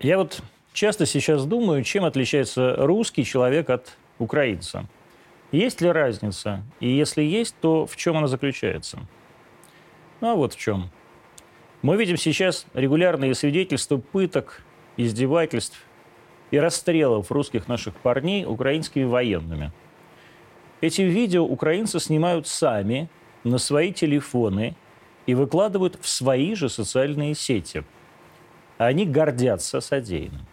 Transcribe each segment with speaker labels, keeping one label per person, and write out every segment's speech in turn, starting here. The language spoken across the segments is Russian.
Speaker 1: Я вот часто сейчас думаю, чем отличается русский человек от украинца. Есть ли разница? И если есть, то в чем она заключается? Ну а вот в чем. Мы видим сейчас регулярные свидетельства пыток, издевательств и расстрелов русских наших парней украинскими военными. Эти видео украинцы снимают сами на свои телефоны и выкладывают в свои же социальные сети. Они гордятся содеянным.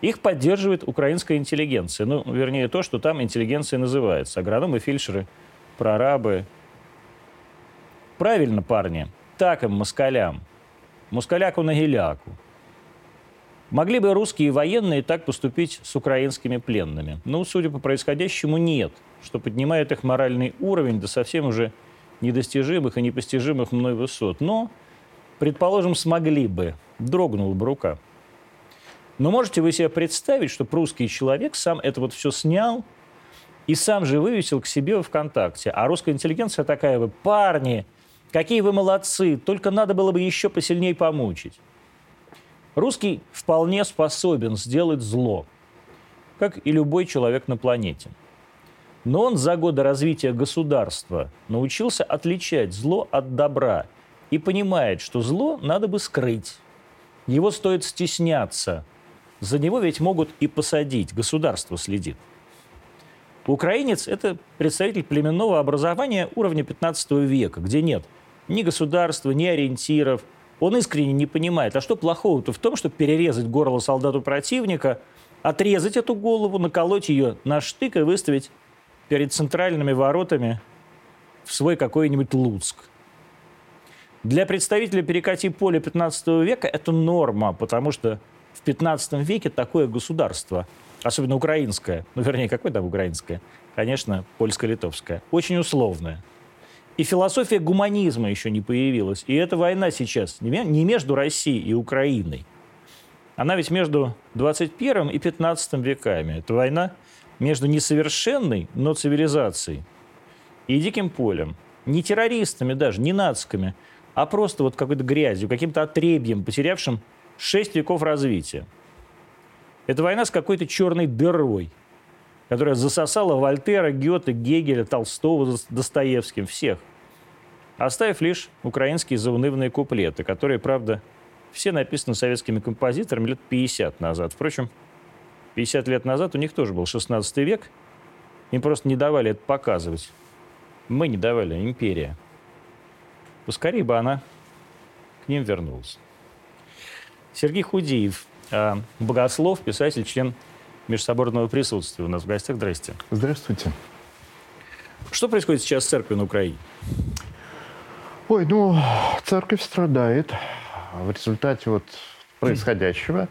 Speaker 1: Их поддерживает украинская интеллигенция. Ну, вернее, то, что там интеллигенция называется. Агрономы, фельдшеры, прорабы. Правильно, парни. Так им, москалям. Москаляку на геляку. Могли бы русские военные так поступить с украинскими пленными? Ну, судя по происходящему, нет. Что поднимает их моральный уровень до совсем уже недостижимых и непостижимых мной высот. Но, предположим, смогли бы. Дрогнула бы рука. Но можете вы себе представить, что русский человек сам это вот все снял и сам же вывесил к себе в ВКонтакте. А русская интеллигенция такая, вы парни, какие вы молодцы, только надо было бы еще посильнее помучить. Русский вполне способен сделать зло, как и любой человек на планете. Но он за годы развития государства научился отличать зло от добра и понимает, что зло надо бы скрыть. Его стоит стесняться – за него ведь могут и посадить, государство следит. Украинец – это представитель племенного образования уровня 15 века, где нет ни государства, ни ориентиров. Он искренне не понимает, а что плохого-то в том, чтобы перерезать горло солдату противника, отрезать эту голову, наколоть ее на штык и выставить перед центральными воротами в свой какой-нибудь Луцк. Для представителя перекати поля 15 века это норма, потому что в 15 веке такое государство, особенно украинское, ну, вернее, какое там украинское? Конечно, польско-литовское. Очень условное. И философия гуманизма еще не появилась. И эта война сейчас не между Россией и Украиной. Она ведь между 21 и 15 веками. Это война между несовершенной, но цивилизацией и диким полем. Не террористами даже, не нациками, а просто вот какой-то грязью, каким-то отребьем, потерявшим шесть веков развития. Это война с какой-то черной дырой, которая засосала Вольтера, Гёте, Гегеля, Толстого, Достоевским, всех, оставив лишь украинские заунывные куплеты, которые, правда, все написаны советскими композиторами лет 50 назад. Впрочем, 50 лет назад у них тоже был 16 век, им просто не давали это показывать. Мы не давали, империя. Поскорее бы она к ним вернулась. Сергей Худиев, э, богослов, писатель, член межсоборного присутствия. У нас в гостях. Здрасте.
Speaker 2: Здравствуйте.
Speaker 1: Что происходит сейчас с церковью на Украине?
Speaker 2: Ой, ну, церковь страдает в результате вот происходящего.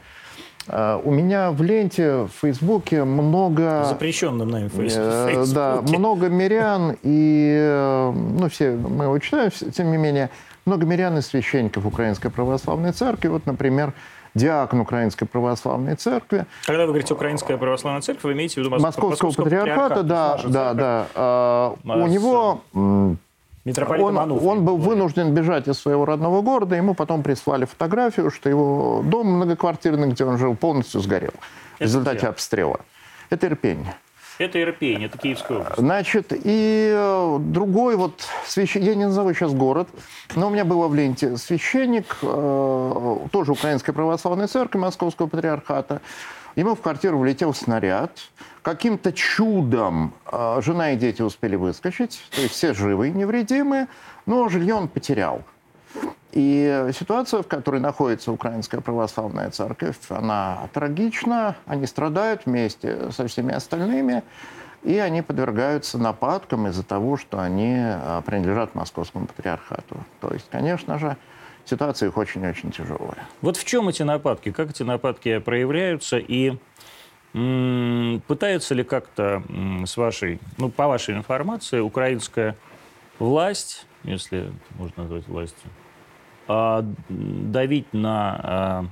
Speaker 2: Uh, у меня в ленте в Фейсбуке много...
Speaker 1: Запрещенном нами Фейсбуке.
Speaker 2: Uh, да, много мирян, и, э, ну, все мы его читаем, тем не менее, много мирян и священников Украинской Православной Церкви. Вот, например, диакон Украинской Православной Церкви.
Speaker 1: Когда вы говорите Украинская Православная Церковь, вы имеете в виду
Speaker 2: Московского, Московского патриархата? Да, да, да. А, у него... Он, он был вынужден бежать из своего родного города, ему потом прислали фотографию, что его дом многоквартирный, где он жил, полностью сгорел в результате где? обстрела. Это Ирпень.
Speaker 1: Это Ирпень, это Киевская область.
Speaker 2: Значит, и э, другой вот священник, я не назову сейчас город, но у меня было в ленте священник, э, тоже Украинской Православной Церкви Московского Патриархата. Ему в квартиру влетел снаряд. Каким-то чудом э, жена и дети успели выскочить, то есть все живы и невредимы, но жилье он потерял. И ситуация, в которой находится Украинская Православная Церковь, она трагична. Они страдают вместе со всеми остальными. И они подвергаются нападкам из-за того, что они а, принадлежат Московскому патриархату. То есть, конечно же, ситуация их очень-очень тяжелая.
Speaker 1: Вот в чем эти нападки? Как эти нападки проявляются? И пытаются ли как-то с вашей, ну, по вашей информации, украинская власть, если можно назвать властью, а, давить на а,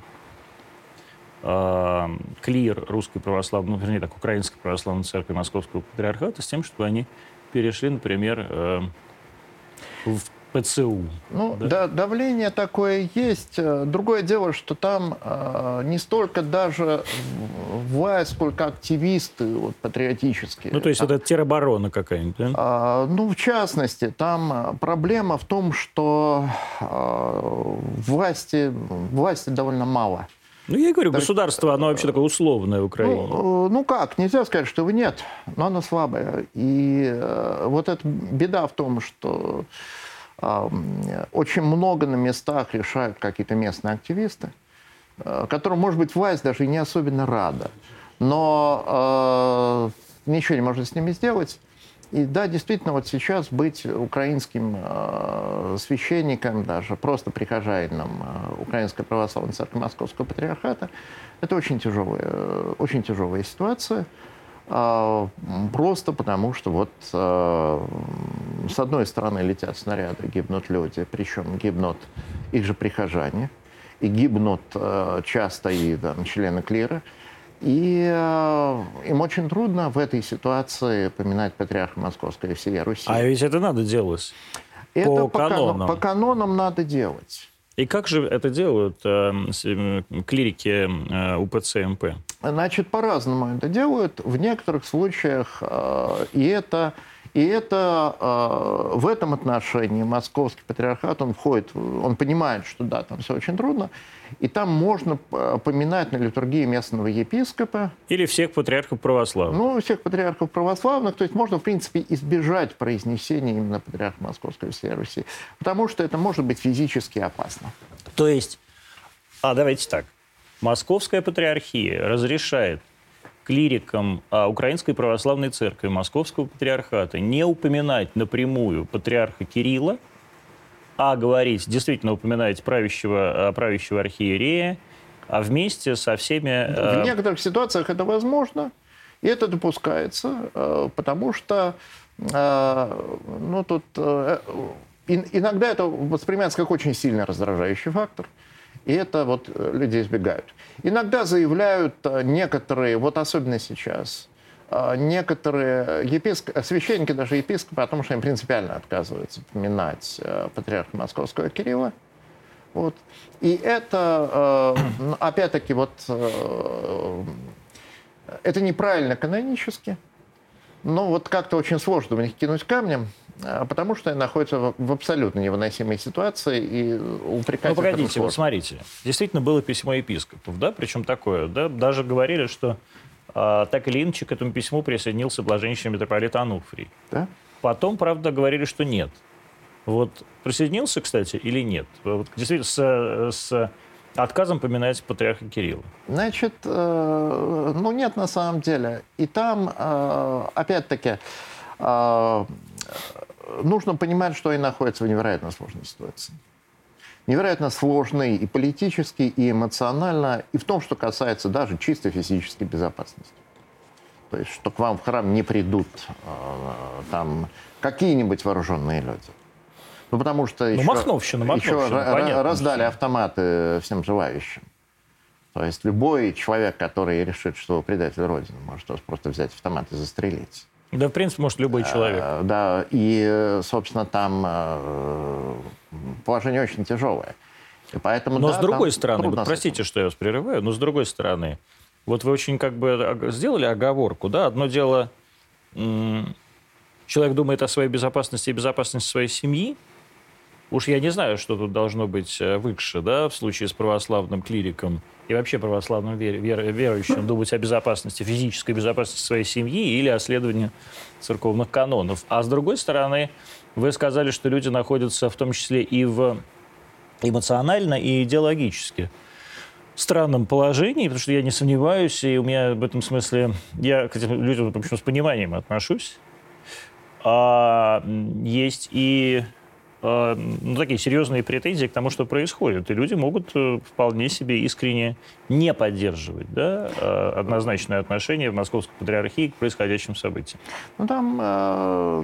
Speaker 1: а, клир русской православной, ну, вернее, так, украинской православной церкви Московского патриархата с тем, чтобы они перешли, например, в ПЦУ.
Speaker 2: Ну, да? давление такое есть. Другое дело, что там э, не столько даже власть, сколько активисты вот, патриотические.
Speaker 1: Ну, то есть
Speaker 2: там,
Speaker 1: это тероборона какая-нибудь, да?
Speaker 2: Э, ну, в частности, там проблема в том, что э, власти, власти довольно мало.
Speaker 1: Ну, я и говорю, так, государство, оно вообще такое условное в Украине.
Speaker 2: Ну, ну как, нельзя сказать, что его нет, но оно слабое. И э, вот эта беда в том, что э, очень много на местах решают какие-то местные активисты, э, которым, может быть, власть даже не особенно рада. Но э, ничего не может с ними сделать. И да, действительно, вот сейчас быть украинским э, священником, даже просто прихожанином э, Украинской православной церкви Московского патриархата, это очень тяжелая, э, очень тяжелая ситуация. Э, просто потому, что вот э, с одной стороны летят снаряды, гибнут люди, причем гибнут их же прихожане, и гибнут э, часто и там, члены клира. И э, им очень трудно в этой ситуации поминать патриарха Московской и всей Руси.
Speaker 1: А ведь это надо делать
Speaker 2: это по, по канонам. По канонам надо делать.
Speaker 1: И как же это делают э, клирики э, УПЦ МП?
Speaker 2: Значит, по-разному это делают. В некоторых случаях э, и это и это э, в этом отношении московский патриархат, он входит, он понимает, что да, там все очень трудно, и там можно э, поминать на литургии местного епископа.
Speaker 1: Или всех патриархов православных.
Speaker 2: Ну, всех патриархов православных. То есть можно, в принципе, избежать произнесения именно патриарха Московской всей Руси. Потому что это может быть физически опасно.
Speaker 1: То есть, а давайте так. Московская патриархия разрешает клирикам а, Украинской Православной Церкви Московского Патриархата не упоминать напрямую патриарха Кирилла, а говорить, действительно упоминать правящего, а, правящего архиерея, а вместе со всеми...
Speaker 2: В а, некоторых ситуациях это возможно, и это допускается, а, потому что ну, тут, иногда это воспринимается как очень сильно раздражающий фактор. И это вот э, люди избегают. Иногда заявляют э, некоторые, вот особенно сейчас, э, некоторые епископы, священники, даже епископы, о том, что им принципиально отказываются поминать патриарха Московского Кирилла. Вот. И это, опять-таки, вот это неправильно канонически, но вот как-то очень сложно в них кинуть камнем. А потому что они находятся в абсолютно невыносимой ситуации и упрекать
Speaker 1: Ну, погодите, вот смотрите. Действительно было письмо епископов, да, причем такое, да, даже говорили, что а, так или иначе к этому письму присоединился блаженнейший митрополит Ануфрий.
Speaker 2: Да?
Speaker 1: Потом, правда, говорили, что нет. Вот присоединился, кстати, или нет? Вот, действительно, с, с отказом поминается патриарха Кирилла.
Speaker 2: Значит, э, ну нет на самом деле. И там, э, опять-таки, э, нужно понимать, что они находятся в невероятно сложной ситуации. Невероятно сложной и политически, и эмоционально, и в том, что касается даже чисто физической безопасности. То есть, что к вам в храм не придут э, там какие-нибудь вооруженные люди. Ну, потому что еще,
Speaker 1: ну, Махновщина, Махновщина,
Speaker 2: еще понятно, раздали все. автоматы всем желающим. То есть любой человек, который решит, что предатель Родины, может просто взять автомат и застрелить.
Speaker 1: Да, в принципе, может любой э, человек.
Speaker 2: Да, и, собственно, там э, положение очень тяжелое. И поэтому,
Speaker 1: но
Speaker 2: да,
Speaker 1: с другой стороны, вот, простите, что я вас прерываю, но с другой стороны, вот вы очень как бы сделали оговорку, да, одно дело, человек думает о своей безопасности и безопасности своей семьи, Уж я не знаю, что тут должно быть э, выше, да, в случае с православным клириком и вообще православным вер, вер, верующим думать о безопасности, физической безопасности своей семьи или о следовании церковных канонов. А с другой стороны, вы сказали, что люди находятся в том числе и в эмоционально, и идеологически странном положении, потому что я не сомневаюсь, и у меня в этом смысле, я к этим людям, в общем, с пониманием отношусь. А есть и ну, такие серьезные претензии к тому, что происходит. И люди могут э, вполне себе искренне не поддерживать да, э, однозначное отношение в Московской Патриархии к происходящим событиям.
Speaker 2: Ну, там, э,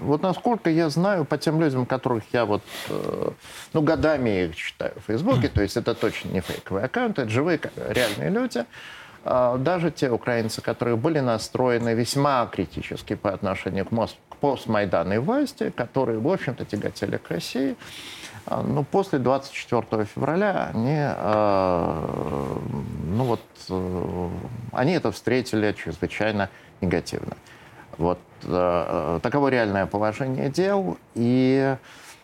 Speaker 2: вот насколько я знаю, по тем людям, которых я вот, э, ну, годами их читаю в Фейсбуке, то есть это точно не фейковые аккаунты, это живые реальные люди, даже те украинцы, которые были настроены весьма критически по отношению к, Мос- к постмайданной власти, которые, в общем-то, тяготели к России. А, но после 24 февраля они, э, ну вот, э, они это встретили чрезвычайно негативно. Вот э, таково реальное положение дел. И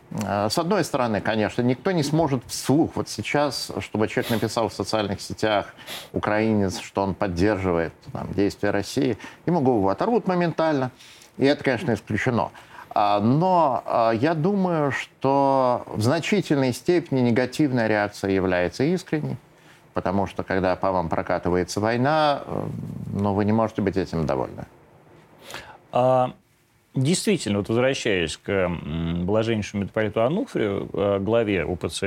Speaker 2: с одной стороны, конечно, никто не сможет вслух вот сейчас, чтобы человек написал в социальных сетях, украинец, что он поддерживает там, действия России, ему голову оторвут моментально. И это, конечно, исключено. А, но а, я думаю, что в значительной степени негативная реакция является искренней, потому что когда по вам прокатывается война, э, ну, вы не можете быть этим довольны.
Speaker 1: А, действительно, вот возвращаясь к блаженнейшему митрополиту Ануфрию, э, главе УПЦ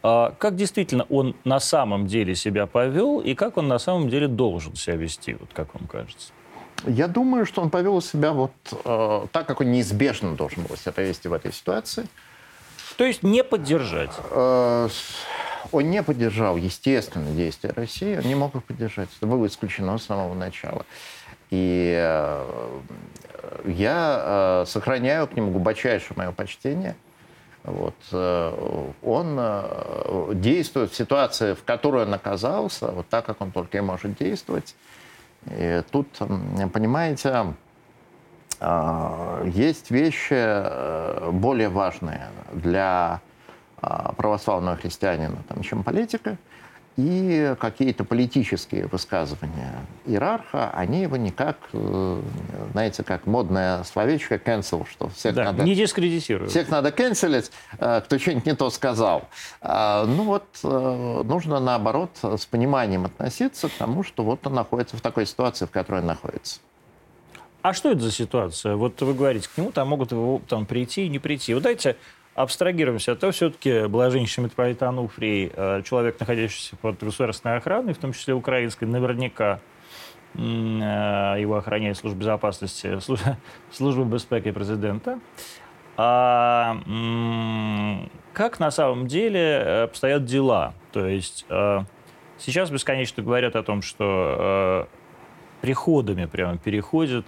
Speaker 1: а, как действительно он на самом деле себя повел и как он на самом деле должен себя вести, вот как вам кажется?
Speaker 2: Я думаю, что он повел себя вот э, так, как он неизбежно должен был себя повести в этой ситуации.
Speaker 1: То есть не поддержать? Э,
Speaker 2: он не поддержал, естественно, действия России, он не мог их поддержать. Это было исключено с самого начала. И э, я э, сохраняю к нему глубочайшее мое почтение. Вот. Э, он э, действует в ситуации, в которой он оказался, вот так, как он только и может действовать. И тут, понимаете, а, есть вещи э, более важные для а, православного христианина, чем политика. И какие-то политические высказывания иерарха, они его никак, э, знаете, как модное словечко cancel, что всех
Speaker 1: да, надо... не дискредитируют.
Speaker 2: Всех надо канцелить, э, кто что-нибудь не то сказал. А, ну вот, э, нужно наоборот с пониманием относиться к тому, что вот он находится в такой ситуации, в которой он находится.
Speaker 1: А что это за ситуация? Вот вы говорите, к нему там могут его там прийти и не прийти. Вот дайте абстрагируемся, то все-таки блаженнейший митрополит Ануфрий, э, человек, находящийся под государственной охраной, в том числе украинской, наверняка э, его охраняет служба безопасности, служба безопасности президента. А как на самом деле обстоят дела? То есть э, сейчас бесконечно говорят о том, что приходами прямо переходят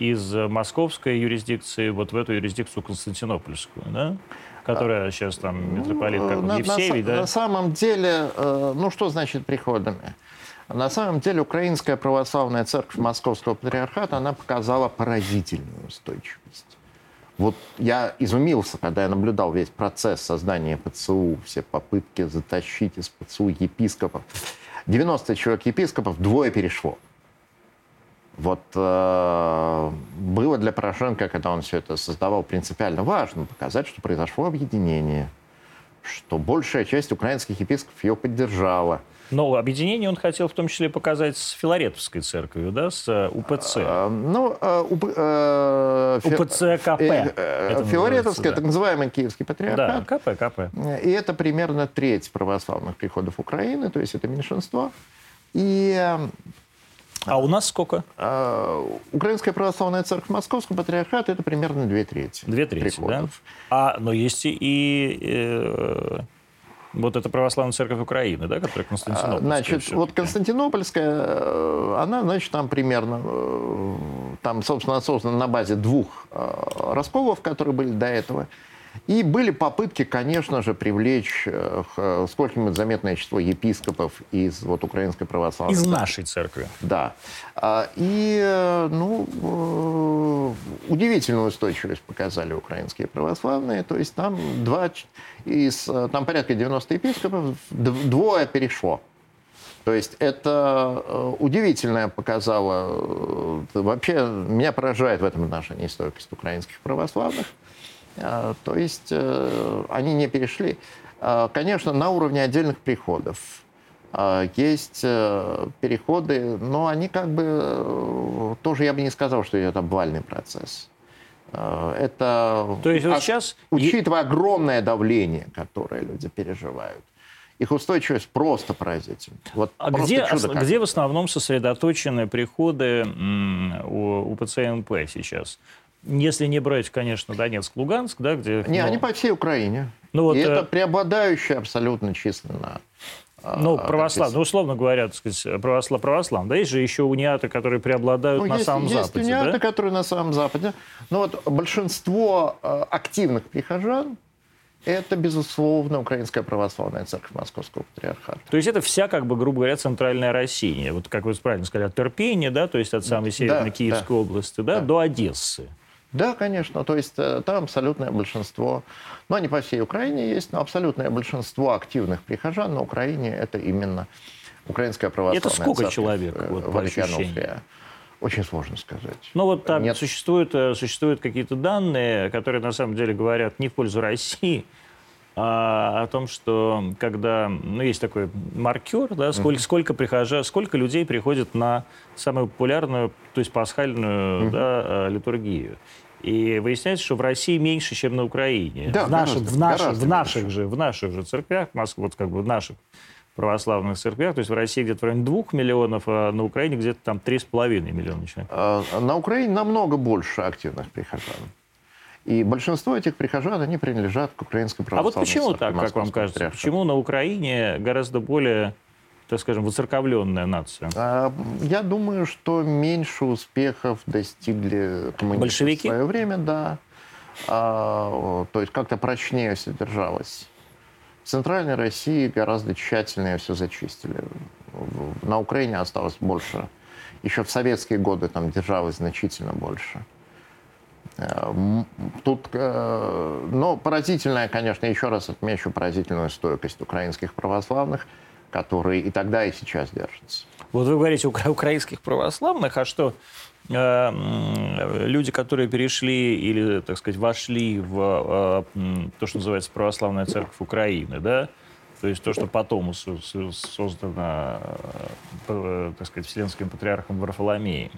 Speaker 1: из московской юрисдикции вот в эту юрисдикцию константинопольскую, да? которая сейчас там митрополит как на, Евсевий,
Speaker 2: на,
Speaker 1: да?
Speaker 2: На самом деле, э, ну что значит приходами? На самом деле Украинская православная церковь Московского патриархата, она показала поразительную устойчивость. Вот я изумился, когда я наблюдал весь процесс создания ПЦУ, все попытки затащить из ПЦУ епископов. 90 человек епископов, двое перешло. Вот э, было для Порошенко, когда он все это создавал, принципиально важно показать, что произошло объединение, что большая часть украинских епископов ее поддержала.
Speaker 1: Но объединение он хотел в том числе показать с Филаретовской церковью, да, с э, УПЦ. А,
Speaker 2: ну, а, уп, а,
Speaker 1: УПЦ КП.
Speaker 2: Э, Филаретовская, да. так называемый Киевский патриархат.
Speaker 1: Да, КП, КП.
Speaker 2: И это примерно треть православных приходов Украины, то есть это меньшинство. И
Speaker 1: а у нас сколько?
Speaker 2: А, Украинская православная церковь Московского патриархата это примерно две трети.
Speaker 1: Две трети, приходов. да? А, но есть и э, вот эта православная церковь Украины, да, которая Константинопольская.
Speaker 2: Значит, вот Константинопольская, э, она, значит, там примерно, э, там, собственно, создана на базе двух э, расколов, которые были до этого. И были попытки, конечно же, привлечь э, сколько-нибудь заметное число епископов из вот, Украинской православной
Speaker 1: Из нашей церкви.
Speaker 2: Да. А, и, э, ну, э, удивительную устойчивость показали украинские православные. То есть там два из, там порядка 90 епископов, двое перешло. То есть это удивительное показало, вообще меня поражает в этом отношении стойкость украинских православных. А, то есть э, они не перешли. А, конечно, на уровне отдельных приходов есть э, переходы, но они как бы э, тоже, я бы не сказал, что идет обвальный процесс. Это,
Speaker 1: То есть вот сейчас...
Speaker 2: учитывая огромное давление, которое люди переживают, их устойчивость просто поразительна.
Speaker 1: Вот а просто где, чудо где в основном сосредоточены приходы у, у ПЦНП сейчас? Если не брать, конечно, Донецк, Луганск, да, где...
Speaker 2: Не, но... они по всей Украине. Ну, вот, И это э... преобладающая абсолютно численно
Speaker 1: ну, православные, ну, условно говоря, так сказать, православ, православные. Да, есть же еще униаты, которые преобладают ну, на
Speaker 2: есть,
Speaker 1: самом
Speaker 2: есть
Speaker 1: Западе.
Speaker 2: Униаты,
Speaker 1: да?
Speaker 2: которые на самом Западе. Но вот большинство э, активных прихожан это, безусловно, Украинская православная церковь Московского патриархата.
Speaker 1: То есть это вся, как бы, грубо говоря, центральная Россия. Вот как вы правильно сказали, от Терпения, да, то есть от самой северной да, Киевской да. области, да, да, до Одессы.
Speaker 2: Да, конечно. То есть э, там абсолютное большинство, ну, они по всей Украине есть, но абсолютное большинство активных прихожан на Украине это именно Украинская православная
Speaker 1: Это сколько
Speaker 2: церковь,
Speaker 1: человек,
Speaker 2: э,
Speaker 1: вот, по ощущениям?
Speaker 2: Очень сложно сказать.
Speaker 1: Ну вот там Нет. существуют, э, существуют какие-то данные, которые на самом деле говорят не в пользу России, а, о том, что когда, ну, есть такой маркер, да, сколько, mm-hmm. сколько прихожан, сколько людей приходит на самую популярную, то есть пасхальную mm-hmm. да, э, литургию. И выясняется, что в России меньше, чем на Украине.
Speaker 2: Да,
Speaker 1: в наших, гораздо, в наших, в наших же, в наших же церквях, Москве, вот как бы в наших православных церквях, то есть в России где-то в районе 2 миллионов, а на Украине где-то там 3,5 миллиона человек. А,
Speaker 2: на Украине намного больше активных прихожан. И большинство этих прихожан, они принадлежат к украинской православной
Speaker 1: А вот почему так, как вам кажется? Патриарха. Почему на Украине гораздо более, так скажем, воцерковленная нация?
Speaker 2: А, я думаю, что меньше успехов достигли коммунисты
Speaker 1: Большевики?
Speaker 2: в свое время, да. А, то есть как-то прочнее содержалось. В Центральной России гораздо тщательнее все зачистили. На Украине осталось больше. Еще в советские годы там держалось значительно больше. Э, тут, э, но поразительная, конечно, еще раз отмечу поразительную стойкость украинских православных, которые и тогда, и сейчас держатся.
Speaker 1: Вот вы говорите украинских православных, а что э, люди, которые перешли или, так сказать, вошли в то, что называется православная церковь Украины, да, то есть то, что потом создано, так сказать, Вселенским патриархом Варфоломеем,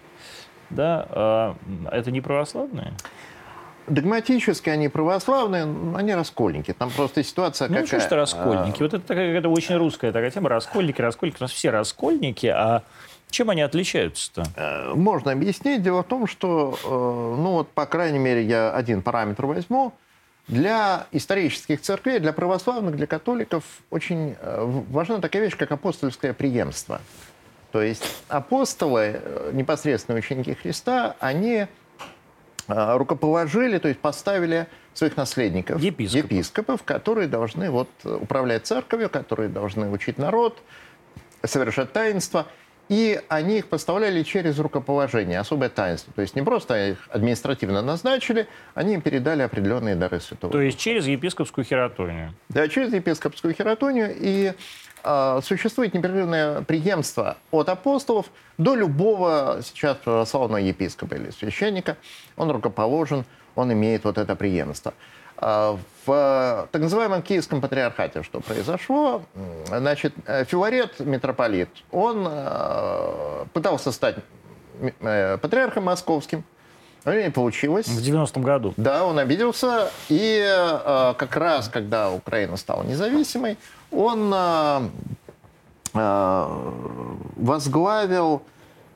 Speaker 1: да, а, это не православные?
Speaker 2: Догматически они православные, они раскольники. Там просто ситуация
Speaker 1: ну,
Speaker 2: какая.
Speaker 1: Ну, что раскольники? А... Вот это такая это очень русская такая тема. Раскольники, раскольники. У нас все раскольники, а чем они отличаются-то?
Speaker 2: Э, можно объяснить. Дело в том, что, э, ну вот, по крайней мере, я один параметр возьму. Для исторических церквей, для православных, для католиков очень э, важна такая вещь, как апостольское преемство. То есть апостолы, э, непосредственно ученики Христа, они э, рукоположили, то есть поставили своих наследников,
Speaker 1: епископов,
Speaker 2: епископов которые должны вот, управлять церковью, которые должны учить народ, совершать таинство. И они их поставляли через рукоположение, особое таинство. То есть не просто их административно назначили, они им передали определенные дары святого.
Speaker 1: То есть через епископскую хератонию.
Speaker 2: Да, через епископскую хератонию. И э, существует непрерывное преемство от апостолов до любого сейчас православного епископа или священника. Он рукоположен, он имеет вот это преемство. А, в так называемом Киевском патриархате что произошло? Значит, Филарет, митрополит, он э, пытался стать э, патриархом московским, но не получилось.
Speaker 1: В 90-м году.
Speaker 2: Да, он обиделся. И э, как раз, когда Украина стала независимой, он возглавил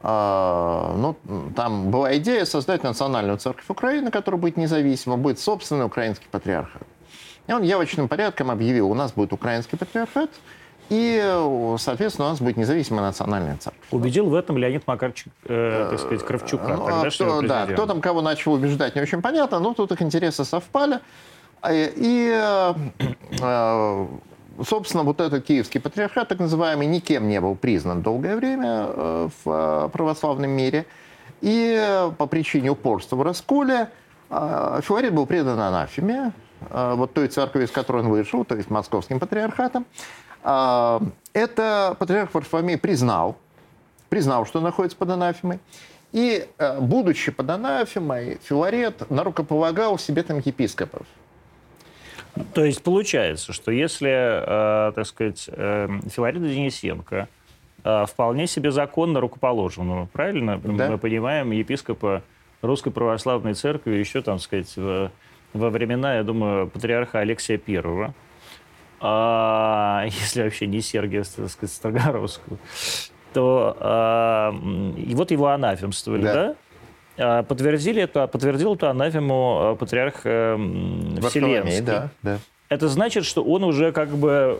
Speaker 2: а, ну, там была идея создать национальную церковь Украины, которая будет независима, будет собственный украинский патриархат. И он явочным порядком объявил, у нас будет украинский патриархат, и, соответственно, у нас будет независимая национальная церковь.
Speaker 1: Убедил в этом Леонид Макарович, э, так сказать, Кравчука, ну,
Speaker 2: а кто, Да, кто там кого начал убеждать, не очень понятно, но тут их интересы совпали. И э, э, собственно, вот этот киевский патриархат, так называемый, никем не был признан долгое время э, в э, православном мире. И по причине упорства в расколе э, Филарет был предан анафеме, вот той церкви, из которой он вышел, то есть московским патриархатом. Это патриарх Варфоломей признал, признал, что находится под анафемой. И, будучи под анафемой, Филарет нарукополагал себе там епископов.
Speaker 1: То есть получается, что если, э, так сказать, э, Филарида Денисенко э, вполне себе законно рукоположенного, правильно? Да. Мы понимаем, епископа Русской Православной Церкви еще, там, сказать, в, во времена, я думаю, патриарха Алексия Первого, а, если вообще не Сергия, так сказать, Строгоровского, то а, и вот его анафемствовали, да? да? А, подтвердили это, подтвердил эту анафему а, патриарх э, Вселенский.
Speaker 2: Да, да.
Speaker 1: это значит, что он уже как бы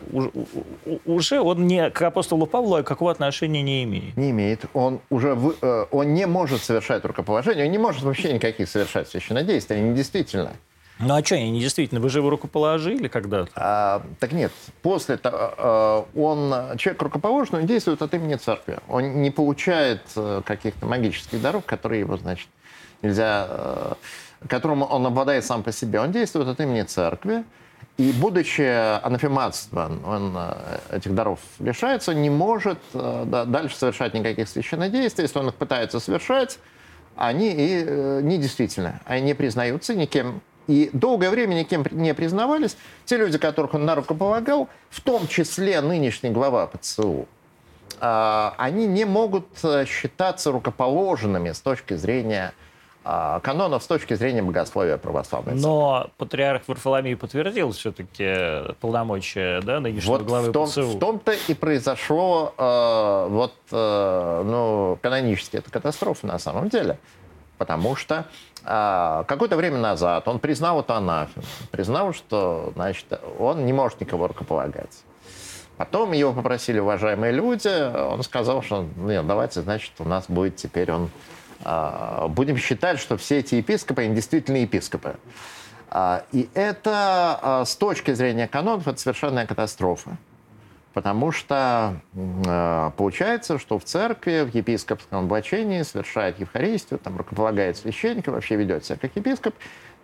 Speaker 1: уже он не к апостолу Павлу какого отношения не имеет.
Speaker 2: Не имеет. Он уже э, он не может совершать рукоположение, он не может вообще никаких совершать священнодействий, они действительно.
Speaker 1: Ну а что, они действительно? Вы же его рукоположили когда-то?
Speaker 2: А, так нет. После того, а, он, человек рукоположенный, он действует от имени церкви. Он не получает э, каких-то магических даров, которые его, значит, нельзя, э, которым он обладает сам по себе. Он действует от имени церкви. И, будучи анафематством, он э, этих даров лишается, не может дальше совершать никаких священнодействий. Если он их пытается совершать, они и недействительны. Они не признаются никем и долгое время никем не признавались. Те люди, которых он на руку полагал, в том числе нынешний глава ПЦУ, а, они не могут э, считаться рукоположенными с точки зрения а, канонов с точки зрения богословия православной
Speaker 1: Но патриарх Варфоломей подтвердил все-таки полномочия да, нынешнего вот главы
Speaker 2: в том,
Speaker 1: ПЦУ.
Speaker 2: В том-то и произошло э, вот, э, ну, канонически это катастрофа на самом деле. Потому что а, какое-то время назад он признал это анафем, признал, что значит, он не может никого рукополагать. Потом его попросили уважаемые люди, он сказал, что нет, давайте, значит, у нас будет теперь он... А, будем считать, что все эти епископы, они действительно епископы. А, и это а, с точки зрения канонов это совершенная катастрофа. Потому что э, получается, что в церкви, в епископском облачении совершает Евхаристию, там рукополагает священника, вообще ведет себя как епископ,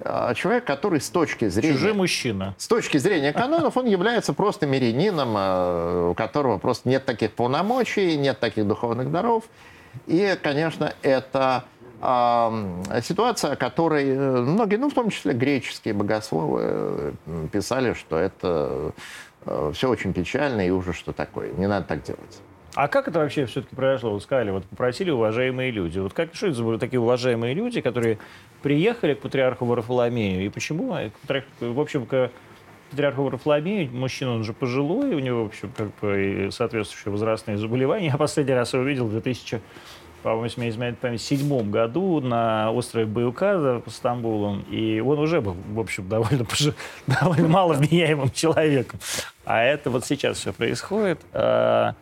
Speaker 2: э, человек, который с точки зрения...
Speaker 1: Чужой мужчина.
Speaker 2: С точки зрения канонов он является просто мирянином, э, у которого просто нет таких полномочий, нет таких духовных даров. И, конечно, это ситуация, о которой э, многие, ну, в том числе греческие богословы, э, писали, что это все очень печально и уже что такое. Не надо так делать.
Speaker 1: А как это вообще все-таки произошло? Вы сказали, вот попросили уважаемые люди. Вот как, что это были такие уважаемые люди, которые приехали к патриарху Варфоломею? И почему? А в общем, к патриарху Варфоломею, мужчина, он же пожилой, у него, в общем, как бы соответствующие возрастные заболевания. Я последний раз его видел в 2000 по-моему, если изменяет память, в седьмом году на острове Баюказа по Стамбулу. И он уже был, в общем, довольно, довольно мало вменяемым человеком. А это вот сейчас все происходит. А,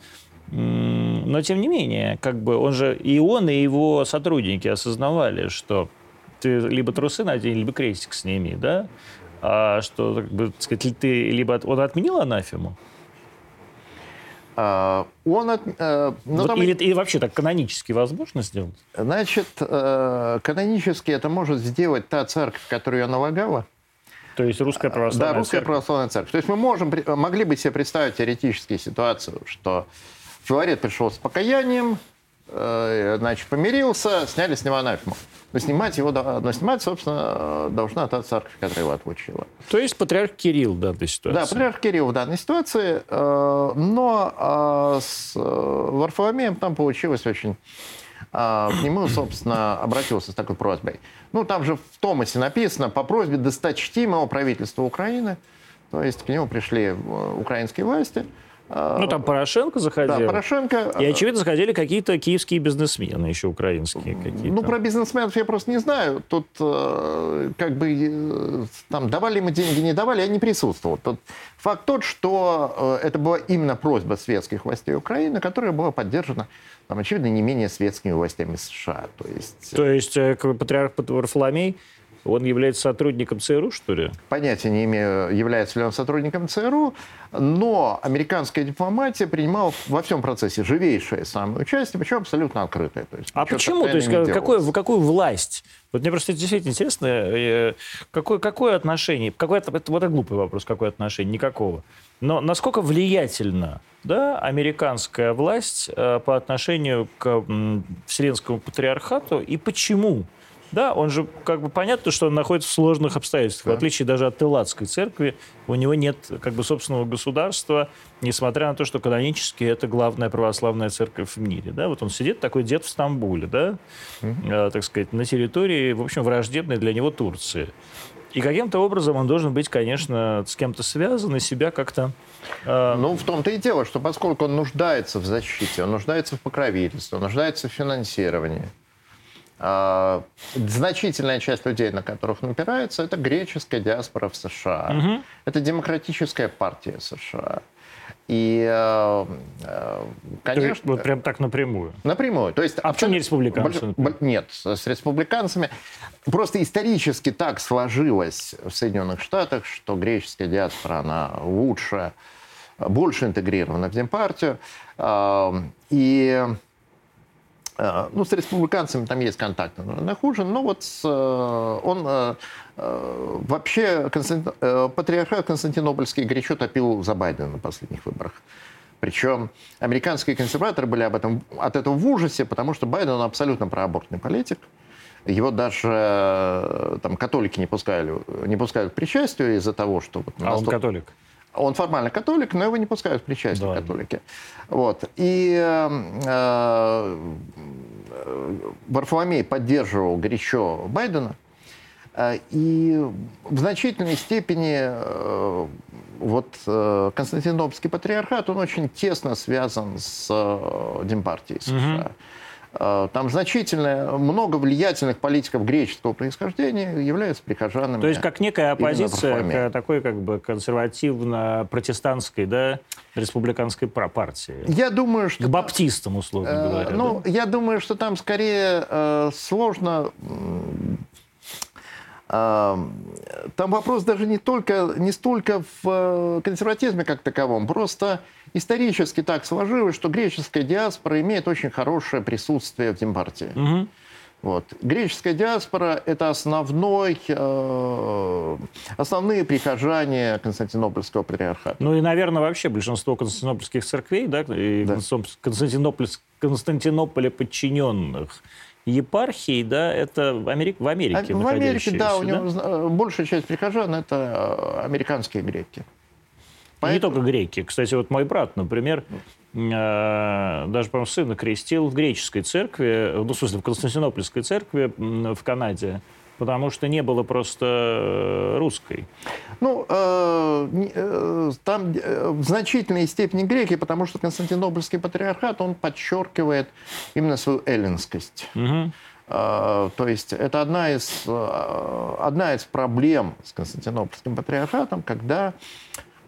Speaker 1: но, тем не менее, как бы он же, и он, и его сотрудники осознавали, что ты либо трусы надень, либо крестик сними, да? А что, как бы, сказать, ты либо он отменил анафему,
Speaker 2: он от,
Speaker 1: э, ну, там... или, или вообще так канонически возможно сделать?
Speaker 2: Значит, э, канонически это может сделать та церковь, которую ее налагала.
Speaker 1: То есть русская православная
Speaker 2: Да, русская
Speaker 1: церковь.
Speaker 2: православная церковь. То есть мы можем, могли бы себе представить теоретически ситуацию, что Филарет пришел с покаянием, значит, помирился, сняли с него анафему. Но снимать его, но снимать, собственно, должна та церковь, которая его отлучила.
Speaker 1: То есть патриарх Кирилл в данной ситуации?
Speaker 2: Да, патриарх Кирилл в данной ситуации, э, но э, с Варфоломеем там получилось очень... К нему, собственно, обратился с такой просьбой. Ну, там же в Томасе написано по просьбе досточтимого правительства Украины, то есть к нему пришли украинские власти,
Speaker 1: ну, там Порошенко заходил.
Speaker 2: Да, Порошенко.
Speaker 1: И, очевидно, заходили какие-то киевские бизнесмены, еще украинские какие-то.
Speaker 2: Ну, про бизнесменов я просто не знаю. Тут э, как бы э, там давали мы деньги, не давали, я не присутствовал. Тут факт тот, что э, это была именно просьба светских властей Украины, которая была поддержана, там, очевидно, не менее светскими властями США.
Speaker 1: То есть, То есть патриарх Варфоломей он является сотрудником ЦРУ, что ли?
Speaker 2: Понятия не имею, является ли он сотрудником ЦРУ, но американская дипломатия принимала во всем процессе живейшее самое участие, причем абсолютно открытое.
Speaker 1: То есть, а почему? То есть какую, какую власть? Вот мне просто действительно интересно, э, какое, какое отношение, какое, это, вот это глупый вопрос, какое отношение, никакого. Но насколько влиятельна да, американская власть э, по отношению к Вселенскому патриархату и почему? Да, он же, как бы понятно, что он находится в сложных обстоятельствах. Да. В отличие даже от Элладской церкви, у него нет как бы собственного государства, несмотря на то, что канонически это главная православная церковь в мире. Да? Вот он сидит, такой дед в Стамбуле, да, mm-hmm. э, так сказать, на территории, в общем, враждебной для него Турции. И каким-то образом он должен быть, конечно, с кем-то связан и себя как-то...
Speaker 2: Э... Ну, в том-то и дело, что поскольку он нуждается в защите, он нуждается в покровительстве, он нуждается в финансировании, значительная часть людей, на которых он опирается, это греческая диаспора в США. Угу. Это демократическая партия США. И, э,
Speaker 1: э, конечно... Вот прям так напрямую?
Speaker 2: Напрямую. То есть,
Speaker 1: а почему не республиканцы?
Speaker 2: Нет, с республиканцами. Просто исторически так сложилось в Соединенных Штатах, что греческая диаспора, она лучше, больше интегрирована в Демпартию. И ну, с республиканцами там есть контакты, хуже, но вот с, э, он э, вообще Константин, патриархат Константинопольский горячо топил за Байдена на последних выборах. Причем американские консерваторы были об этом, от этого в ужасе, потому что Байден он абсолютно проабортный политик. Его даже там, католики не, пускали, не пускают к причастию из-за того, что... Вот,
Speaker 1: а он католик?
Speaker 2: Он формально католик, но его не пускают в причастие да. католики. Вот. И э, э, Варфоломей поддерживал горячо Байдена. Э, и в значительной степени э, вот э, Константинопольский патриархат, он очень тесно связан с Демпартией США. Угу. Э, там значительное, много влиятельных политиков греческого происхождения являются прихожанами.
Speaker 1: То есть как некая оппозиция к такой как бы консервативно-протестантской, да, республиканской партии.
Speaker 2: Я думаю, что...
Speaker 1: К баптистам, условно э, говоря.
Speaker 2: Ну, да? я думаю, что там скорее э, сложно там вопрос даже не, только, не столько в э, консерватизме как таковом, просто исторически так сложилось, что греческая диаспора имеет очень хорошее присутствие в Демпартии. Угу. Вот. Греческая диаспора – это основной, э, основные прихожане Константинопольского патриархата.
Speaker 1: Ну и, наверное, вообще большинство константинопольских церквей, да, и да. Константинополь, Константинополя подчиненных – епархий, да, это в, Америк, в Америке
Speaker 2: а, В Америке, да, у него да? большая часть прихожан – это американские греки.
Speaker 1: Поэтому... Не только греки. Кстати, вот мой брат, например, э, даже, по-моему, сына крестил в греческой церкви, ну, в смысле, в Константинопольской церкви в Канаде потому что не было просто э, русской.
Speaker 2: Ну, э, э, там э, в значительной степени греки, потому что Константинопольский патриархат, он подчеркивает именно свою эллинскость. Угу. Э, то есть это одна из, одна из проблем с Константинопольским патриархатом, когда,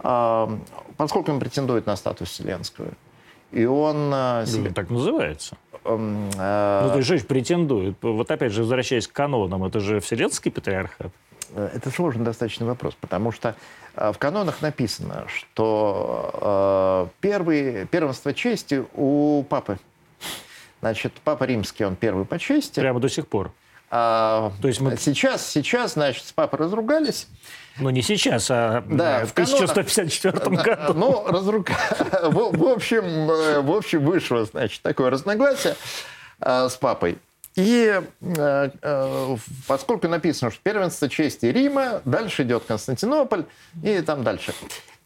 Speaker 2: э, поскольку он претендует на статус вселенского, и он...
Speaker 1: Э, ну, так называется. Эм, э... Ну, то есть же претендует. Вот опять же, возвращаясь к канонам, это же Вселенский патриархат?
Speaker 2: Э, это сложный достаточно вопрос, потому что э, в канонах написано, что э, первый, первенство чести у папы. Значит, папа римский, он первый по чести.
Speaker 1: Прямо до сих пор.
Speaker 2: А, То есть мы... сейчас, сейчас, значит, с папой разругались.
Speaker 1: Ну, не сейчас, а
Speaker 2: да,
Speaker 1: в 1154 канонах, году.
Speaker 2: Ну, разруг... в, в, общем, э, в общем, вышло, значит, такое разногласие э, с папой. И э, э, поскольку написано, что первенство чести Рима, дальше идет Константинополь и там дальше.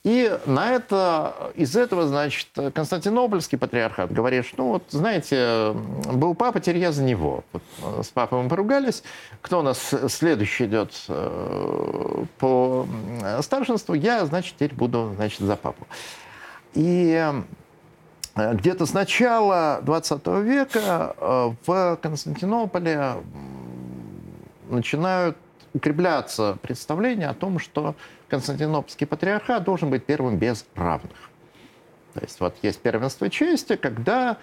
Speaker 2: И на это, из этого, значит, Константинопольский патриархат говорит, ну вот, знаете, был папа, теперь я за него. Вот, э, с папой мы поругались. Кто у нас следующий идет э, по старшинству, я, значит, теперь буду, значит, за папу. И э, где-то с начала 20 века в Константинополе начинают укрепляться представления о том, что Константинопольский патриархат должен быть первым без равных. То есть вот есть первенство чести, когда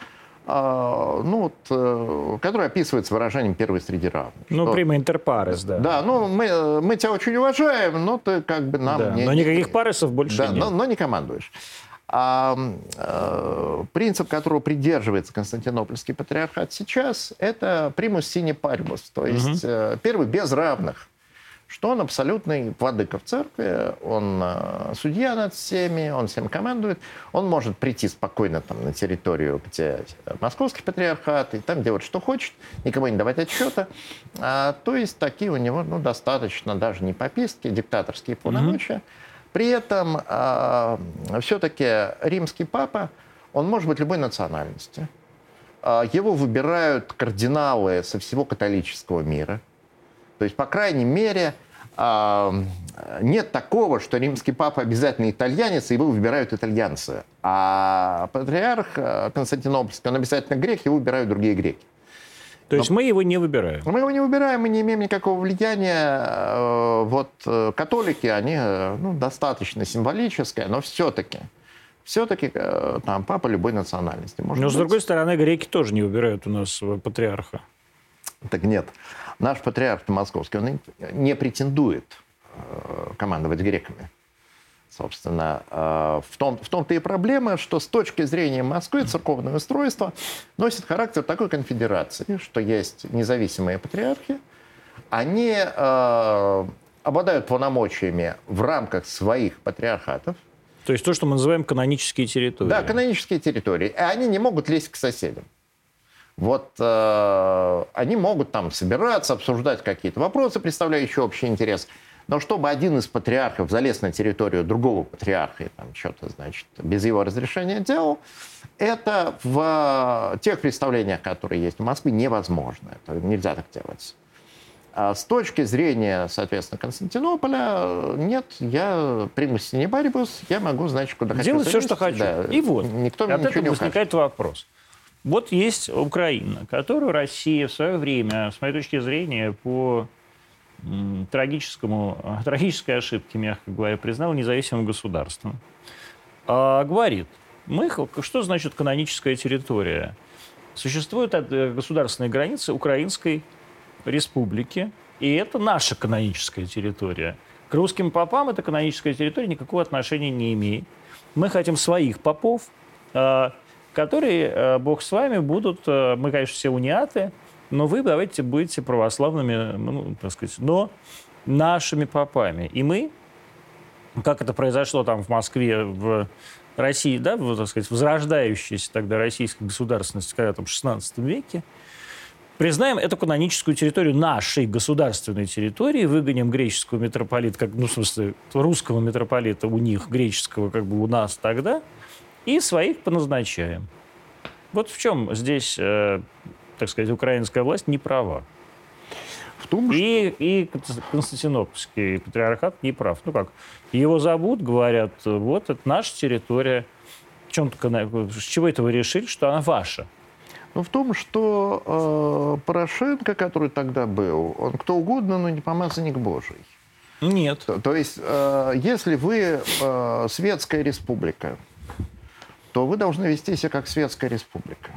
Speaker 2: а, ну, вот, э, который описывается выражением «первый среди равных».
Speaker 1: Ну, что, прима интерпарес, да.
Speaker 2: Да, ну, мы, мы тебя очень уважаем, но ты как бы нам... Да,
Speaker 1: не, но никаких паресов больше да, нет.
Speaker 2: Но, но не командуешь. А э, принцип, которого придерживается Константинопольский патриархат сейчас, это примус сине парибус, то есть угу. первый без равных что он абсолютный владыка в церкви, он э, судья над всеми, он всем командует, он может прийти спокойно там, на территорию, где московский патриархат, и там делать, что хочет, никому не давать отчета. А, то есть такие у него ну, достаточно даже не попистские, диктаторские полномочия. Mm-hmm. При этом а, все-таки римский папа, он может быть любой национальности. А, его выбирают кардиналы со всего католического мира – то есть, по крайней мере, нет такого, что римский папа обязательно итальянец, и его выбирают итальянцы. А патриарх э, Константинопольский, он обязательно грек, его выбирают другие греки.
Speaker 1: То есть мы его не выбираем?
Speaker 2: Мы его не выбираем, мы не имеем никакого влияния. Э, вот э, католики, они ну, достаточно символические, но все-таки все-таки там папа любой национальности.
Speaker 1: Может Но, быть. с другой стороны, греки тоже не выбирают у нас патриарха.
Speaker 2: Так нет. Наш патриарх московский, он не претендует командовать греками. Собственно, э, в, том, в том-то и проблема, что с точки зрения Москвы церковное устройство носит характер такой конфедерации, что есть независимые патриархи, они э, обладают полномочиями в рамках своих патриархатов.
Speaker 1: То есть то, что мы называем канонические территории.
Speaker 2: Да, канонические территории. И они не могут лезть к соседям. Вот э, они могут там собираться, обсуждать какие-то вопросы, представляющие общий интерес. Но чтобы один из патриархов залез на территорию другого патриарха и там что-то, значит, без его разрешения делал, это в тех представлениях, которые есть в Москве, невозможно. Это нельзя так делать. А с точки зрения, соответственно, Константинополя, нет, я примус не барибус, я могу, значит, куда
Speaker 1: хочу. Делать все, что хочу. Да. И вот, никто мне от ничего этого не возникает укажет. вопрос. Вот есть Украина, которую Россия в свое время, с моей точки зрения, по трагическому, трагической ошибки, мягко говоря, признал независимым государством. А, говорит, мы, что значит каноническая территория? Существуют э, государственные границы Украинской республики, и это наша каноническая территория. К русским попам эта каноническая территория никакого отношения не имеет. Мы хотим своих попов, э, которые, бог с вами, будут, мы, конечно, все униаты, но вы давайте будете православными, ну, так сказать, но нашими попами. И мы, как это произошло там в Москве, в России, да, в, так сказать, возрождающейся тогда российской государственности, когда там в 16 веке, признаем эту каноническую территорию нашей государственной территории, выгоним греческого митрополита, как, ну, в смысле, русского митрополита у них, греческого как бы у нас тогда, и своих поназначаем. Вот в чем здесь э, так сказать, украинская власть не права. В том, что... и, и Константинопольский патриархат не прав. Ну как, его зовут, говорят, вот это наша территория. В чем с чего это вы решили, что она ваша?
Speaker 2: Ну, в том, что э, Порошенко, который тогда был, он кто угодно, но не помазанник Божий.
Speaker 1: Нет.
Speaker 2: То, то есть, э, если вы э, светская республика, то вы должны вести себя как светская республика.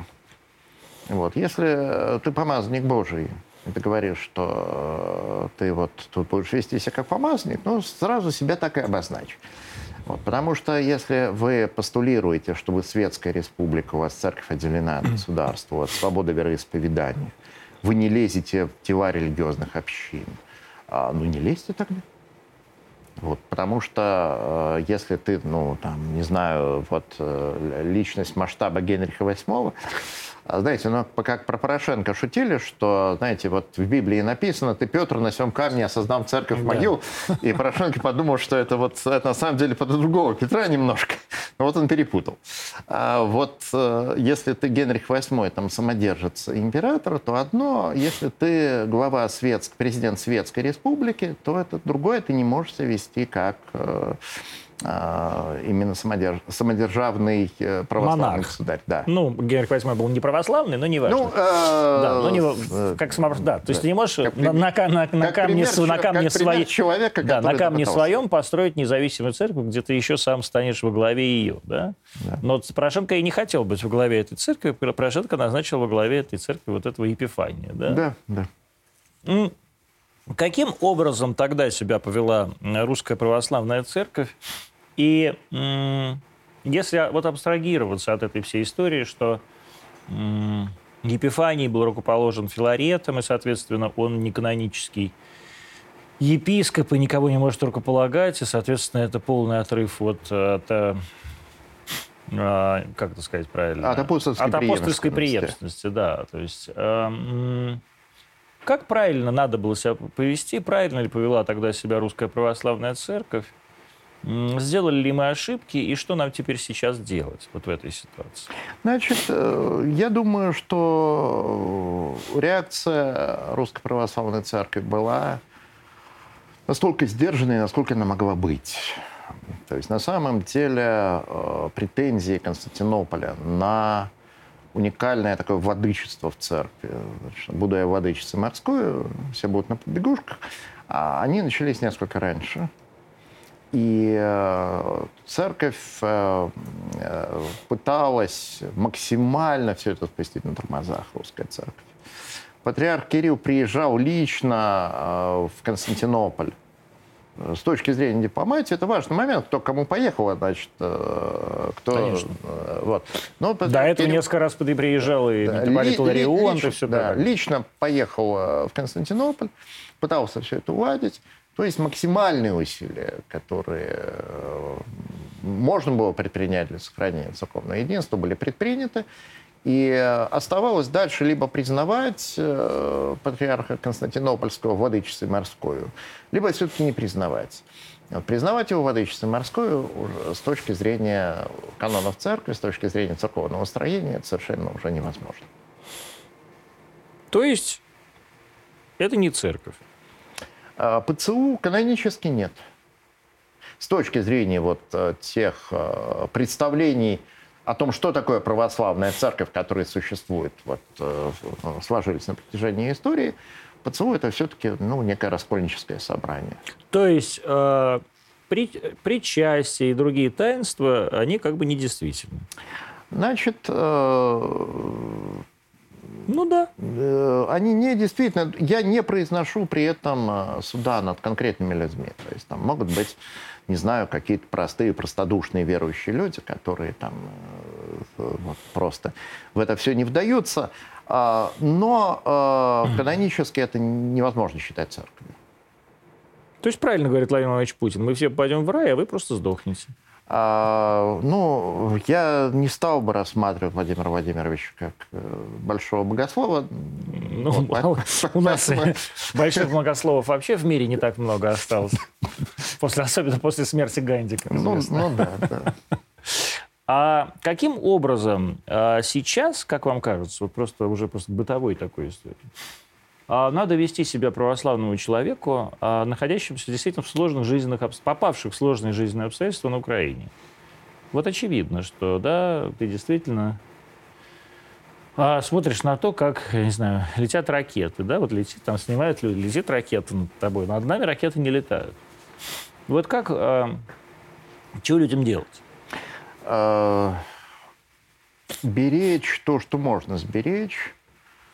Speaker 2: Вот. Если э, ты помазанник Божий, и ты говоришь, что э, ты вот тут будешь вести себя как помазанник, ну, сразу себя так и обозначь. Вот, потому что если вы постулируете, что вы светская республика, у вас церковь отделена от государства, у вас свобода вероисповедания, вы не лезете в тела религиозных общин, а, ну не лезьте тогда. Вот, потому что э, если ты, ну, там, не знаю, вот э, личность масштаба Генриха VIII, знаете, ну, как про Порошенко шутили, что, знаете, вот в Библии написано, ты, Петр, на всем камне осознал церковь да. могил, и Порошенко подумал, что это вот это на самом деле под другого Петра немножко. Но вот он перепутал. А вот э, если ты Генрих VIII, там, самодержец император, то одно, если ты глава светск, президент Светской Республики, то это другое, ты не можешь себя вести как э, а, именно самодерж... самодержавный э, православный Монарх. государь.
Speaker 1: Да. Ну, Генрих VIII был не православный, но не важно. Ну, э... да, но не... Как самов... да, то есть ты не можешь как на, на, на, на камне, пример, на камне своей...
Speaker 2: человека,
Speaker 1: да, на камне своем построить независимую церковь, где ты еще сам станешь во главе ее. Да? Да. Но Порошенко и не хотел быть во главе этой церкви, Порошенко назначил во главе этой церкви вот этого Епифания. Да, да. да. Каким образом тогда себя повела русская православная церковь и если вот абстрагироваться от этой всей истории, что Епифаний был рукоположен Филаретом, и, соответственно, он не канонический епископ и никого не может рукополагать, и, соответственно, это полный отрыв от, от э, а, как это сказать правильно?
Speaker 2: От апостольской,
Speaker 1: от апостольской преемственности. да. То есть, э, как правильно надо было себя повести, правильно ли повела тогда себя русская православная церковь? Сделали ли мы ошибки и что нам теперь сейчас делать вот в этой ситуации?
Speaker 2: Значит, э, я думаю, что реакция Русской Православной Церкви была настолько сдержанной, насколько она могла быть. То есть на самом деле э, претензии Константинополя на уникальное такое владычество в церкви. Значит, буду я владычицей морской, все будут на побегушках. А они начались несколько раньше. И э, церковь э, э, пыталась максимально все это спустить на тормозах, русская церковь. Патриарх Кирилл приезжал лично в Константинополь с точки зрения дипломатии, это важный момент, кто кому поехал, значит, э, кто...
Speaker 1: Конечно.
Speaker 2: Э, вот.
Speaker 1: Но До этого Кирилл... несколько раз приезжал и да, митрополит Ларион, и все
Speaker 2: да, Лично поехал э, в Константинополь, пытался все это уладить. То есть максимальные усилия, которые можно было предпринять для сохранения церковного единства, были предприняты. И оставалось дальше либо признавать э, патриарха Константинопольского владычицей морскую, либо все-таки не признавать. Вот, признавать его владычицей морскую уже с точки зрения канонов церкви, с точки зрения церковного строения, это совершенно уже невозможно.
Speaker 1: То есть это не церковь?
Speaker 2: А, ПЦУ канонически нет. С точки зрения вот э, тех э, представлений о том, что такое православная церковь, которая существует, вот, э, сложились на протяжении истории, ПЦУ это все-таки ну, некое раскольническое собрание.
Speaker 1: То есть э, при, причастие и другие таинства, они как бы недействительны?
Speaker 2: Значит, э,
Speaker 1: ну да.
Speaker 2: Э, они не действительно... Я не произношу при этом э, суда над конкретными людьми. То есть там могут быть не знаю, какие-то простые, простодушные верующие люди, которые там э, вот, просто в это все не вдаются. А, но э, канонически это невозможно считать церковью.
Speaker 1: То есть правильно говорит Владимир Владимирович Путин, мы все пойдем в рай, а вы просто сдохнете.
Speaker 2: А, ну, я не стал бы рассматривать Владимира Владимировича как э, большого богослова.
Speaker 1: Ну, вот, у нас больших богословов вообще в мире не так много осталось. После, особенно после смерти Ганди.
Speaker 2: Ну, ну да, да.
Speaker 1: А каким образом а, сейчас, как вам кажется, вот просто уже просто бытовой такой истории, надо вести себя православному человеку, а, находящемуся действительно в сложных жизненных, попавших в сложные жизненные обстоятельства на Украине. Вот очевидно, что, да, ты действительно а, смотришь на то, как, не знаю, летят ракеты, да, вот летит, там снимают люди, летит ракета над тобой, над нами ракеты не летают. Вот как, а, чего людям делать? А,
Speaker 2: беречь то, что можно сберечь,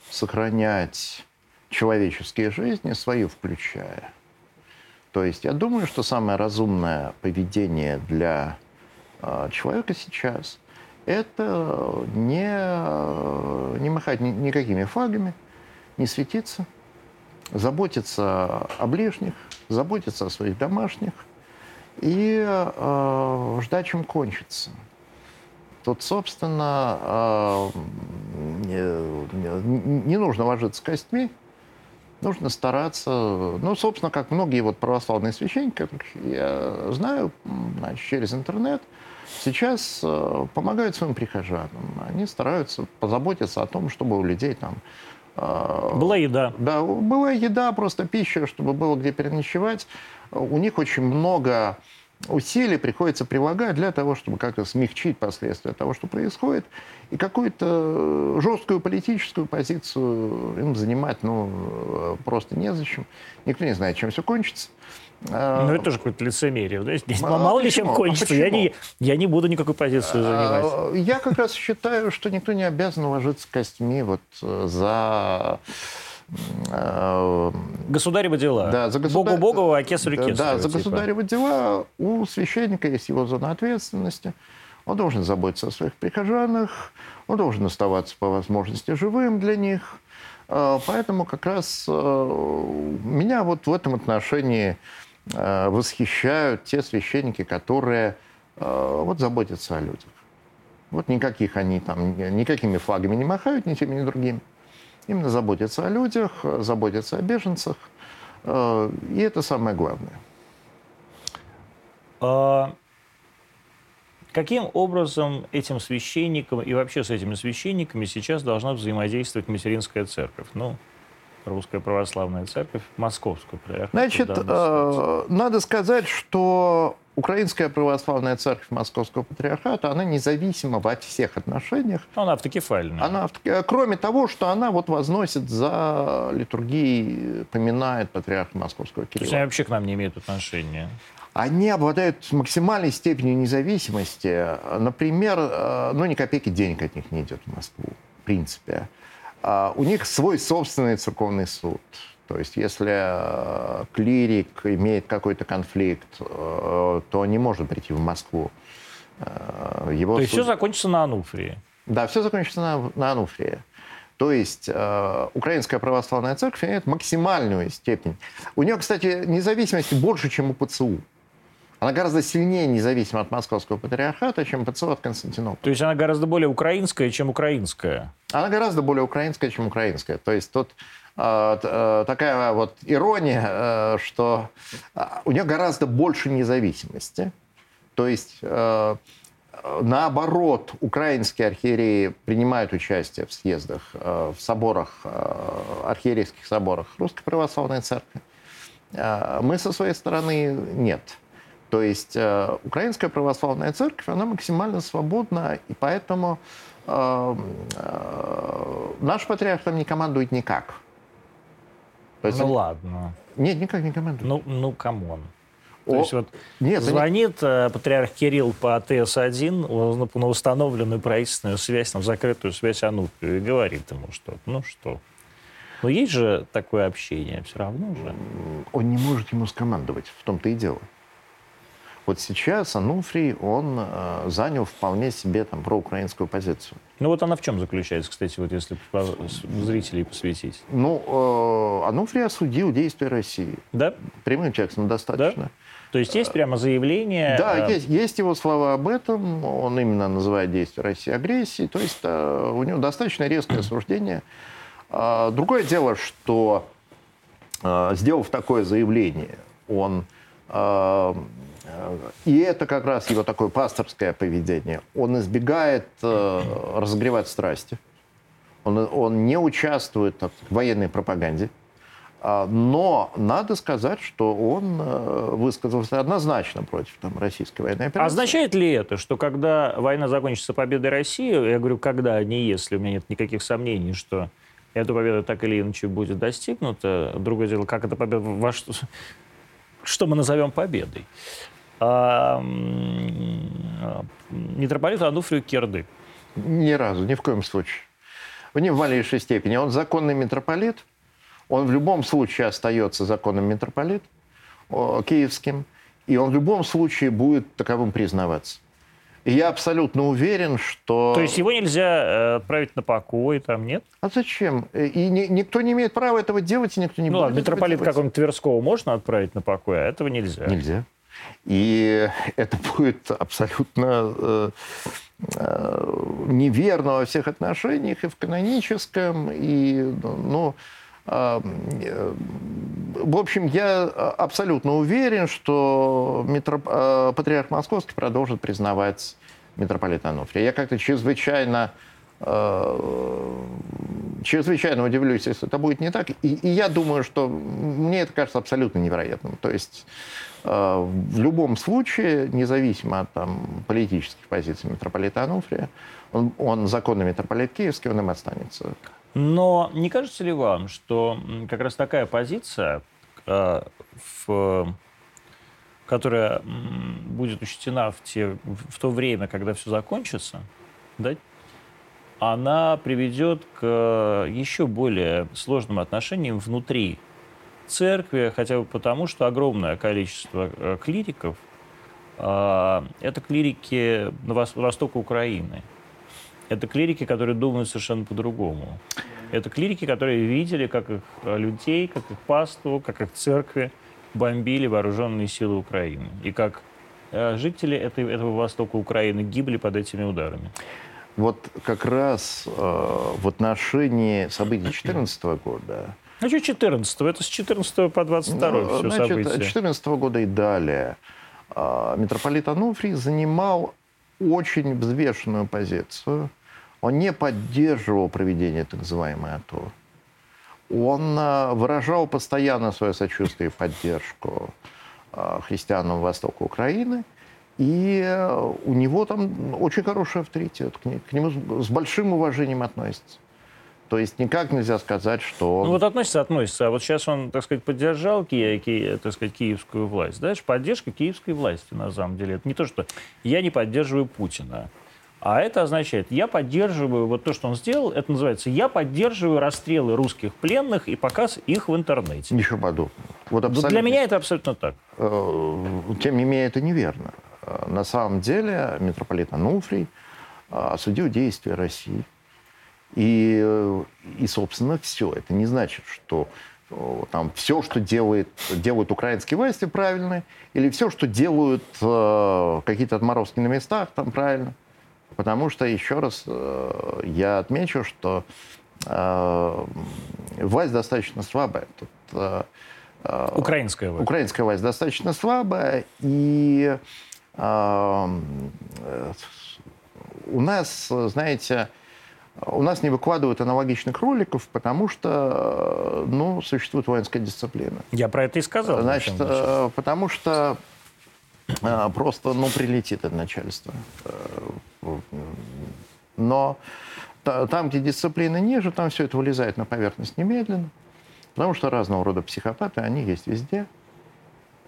Speaker 2: сохранять человеческие жизни, свою включая. То есть я думаю, что самое разумное поведение для э, человека сейчас – это не, не махать ни, никакими флагами, не светиться, заботиться о ближних, заботиться о своих домашних и э, ждать, чем кончится. Тут, собственно, э, не, не нужно ложиться костьми, нужно стараться, ну, собственно, как многие вот православные священники, которых я знаю значит, через интернет, сейчас э, помогают своим прихожанам. Они стараются позаботиться о том, чтобы у людей там...
Speaker 1: Э, была еда.
Speaker 2: Да, была еда, просто пища, чтобы было где переночевать. У них очень много усилий приходится прилагать для того, чтобы как-то смягчить последствия того, что происходит. И какую-то жесткую политическую позицию им занимать ну, просто незачем. Никто не знает, чем все кончится.
Speaker 1: А, ну, это тоже какое-то лицемерие. Здесь, а, мало ли чем а кончится. А я, не, я не буду никакой позицию занимать. А,
Speaker 2: я как раз считаю, что никто не обязан ложиться костьми вот за
Speaker 1: Э, государевы дела. Да, за государ... Богу Богову, а кесарю
Speaker 2: кесарю. Да, за типа. государевы дела у священника есть его зона ответственности. Он должен заботиться о своих прихожанах, он должен оставаться по возможности живым для них. Э, поэтому как раз э, меня вот в этом отношении восхищают те священники, которые вот заботятся о людях. Вот никаких они там, никакими флагами не махают, ни теми, ни другими. Именно заботиться о людях, заботиться о беженцах. Э, и это самое главное.
Speaker 1: А каким образом этим священникам и вообще с этими священниками сейчас должна взаимодействовать материнская церковь? Ну, Русская Православная Церковь, Московская.
Speaker 2: Значит, э, надо сказать, что Украинская православная церковь Московского патриархата, она независима во всех отношениях.
Speaker 1: Она автокефальная.
Speaker 2: Она, кроме того, что она вот возносит за литургией, поминает патриарха Московского Кирилла. То есть
Speaker 1: они вообще к нам не имеют отношения?
Speaker 2: Они обладают максимальной степенью независимости. Например, э, ну, ни копейки денег от них не идет в Москву, в принципе. А у них свой собственный церковный суд. То есть если э, клирик имеет какой-то конфликт, э, то не может прийти в Москву.
Speaker 1: Э, его То есть суд... все закончится на Ануфрии?
Speaker 2: Да, все закончится на, на Ануфрии. То есть э, Украинская православная церковь имеет максимальную степень. У нее, кстати, независимости больше, чем у ПЦУ. Она гораздо сильнее независима от московского патриархата, чем ПЦУ от Константинополя.
Speaker 1: То есть она гораздо более украинская, чем украинская?
Speaker 2: Она гораздо более украинская, чем украинская. То есть э, такая вот ирония, э, что у нее гораздо больше независимости. То есть наоборот, украинские архиереи принимают участие в съездах, в соборах, архиерейских соборах Русской Православной Церкви. Мы со своей стороны нет. То есть Украинская Православная Церковь, она максимально свободна, и поэтому наш патриарх там не командует никак.
Speaker 1: Есть, ну ладно.
Speaker 2: Нет, никак не командует.
Speaker 1: Ну, ну, come on. То есть вот нет, звонит нет. патриарх Кирилл по АТС-1 на установленную правительственную связь, на закрытую связь Онуфрию и говорит ему что ну что. Но есть же такое общение все равно же.
Speaker 2: Он не может ему скомандовать, в том-то и дело. Вот сейчас Онуфрий, он э, занял вполне себе там проукраинскую позицию.
Speaker 1: Ну вот она в чем заключается, кстати, вот если зрителей посвятить?
Speaker 2: Ну, э, Ануфрий осудил действия России.
Speaker 1: Да?
Speaker 2: Прямым текстом достаточно. Да?
Speaker 1: То есть есть прямо заявление...
Speaker 2: Да, э... есть, есть его слова об этом. Он именно называет действия России агрессией. То есть э, у него достаточно резкое осуждение. Э, другое дело, что э, сделав такое заявление, он э, и это как раз его такое пасторское поведение. Он избегает э, разогревать страсти. Он, он не участвует в военной пропаганде. А, но надо сказать, что он э, высказался однозначно против там, российской военной операции.
Speaker 1: Означает ли это, что когда война закончится победой России, я говорю, когда, а не если, у меня нет никаких сомнений, что эта победа так или иначе будет достигнута. Другое дело, как эта победа, во что, что мы назовем победой митрополиту Ануфрию Керды?
Speaker 2: Ни разу, ни в коем случае. В ни в малейшей степени. Он законный митрополит, он в любом случае остается законным митрополит киевским, и он в любом случае будет таковым признаваться. И я абсолютно уверен, что...
Speaker 1: То есть его нельзя э, отправить на покой, там нет?
Speaker 2: А зачем? И ни, никто не имеет права этого делать, и никто не
Speaker 1: ну,
Speaker 2: будет
Speaker 1: ладно, митрополит какого-нибудь Тверского можно отправить на покой, а этого нельзя.
Speaker 2: Нельзя. И это будет абсолютно э, э, неверно во всех отношениях, и в каноническом, и, ну, э, в общем, я абсолютно уверен, что митроп... Патриарх Московский продолжит признавать митрополита Ануфрия. Я как-то чрезвычайно чрезвычайно удивлюсь, если это будет не так. И, и я думаю, что мне это кажется абсолютно невероятным. То есть в любом случае, независимо от там, политических позиций митрополита Ануфрия, он, он законный митрополит Киевский, он им останется.
Speaker 1: Но не кажется ли вам, что как раз такая позиция, э, в, которая будет учтена в, те, в то время, когда все закончится, да, она приведет к еще более сложным отношениям внутри церкви, хотя бы потому, что огромное количество э, клириков а, это клирики на востока Украины. Это клирики, которые думают совершенно по-другому. Это клирики, которые видели, как их э, людей, как их паству, как их церкви бомбили вооруженные силы Украины. И как э, жители этой, этого востока Украины гибли под этими ударами.
Speaker 2: Вот как раз э, в отношении событий 2014 года
Speaker 1: а что 14 Это с 14 по 22 ну, все значит, события.
Speaker 2: 14 года и далее а, митрополит Ануфрий занимал очень взвешенную позицию. Он не поддерживал проведение так называемой АТО. Он а, выражал постоянно свое сочувствие и поддержку э, христианам востока Украины. И у него там очень хороший авторитет. К нему, к нему с большим уважением относятся. То есть никак нельзя сказать, что...
Speaker 1: Ну вот относится, относится. А вот сейчас он, так сказать, поддержал ки, ки, так сказать, киевскую власть. Знаешь, поддержка киевской власти, на самом деле. Это не то, что я не поддерживаю Путина. А это означает, я поддерживаю, вот то, что он сделал, это называется, я поддерживаю расстрелы русских пленных и показ их в интернете.
Speaker 2: Ничего подобного.
Speaker 1: Вот абсолютно... Для меня это абсолютно так.
Speaker 2: Э, тем не менее, это неверно. Э, на самом деле митрополит Ануфрий э, осудил действия России и, и, собственно, все. Это не значит, что там все, что делает, делают украинские власти, правильно, или все, что делают э, какие-то отморозки на местах, там правильно. Потому что, еще раз, э, я отмечу, что э, власть достаточно слабая. Тут,
Speaker 1: э, украинская власть.
Speaker 2: Украинская власть достаточно слабая, и э, у нас, знаете, у нас не выкладывают аналогичных роликов, потому что, ну, существует воинская дисциплина.
Speaker 1: Я про это и сказал.
Speaker 2: Значит, э, потому что э, просто, ну, прилетит от начальства. Э, но там, где дисциплина ниже, там все это вылезает на поверхность немедленно. Потому что разного рода психопаты, они есть везде.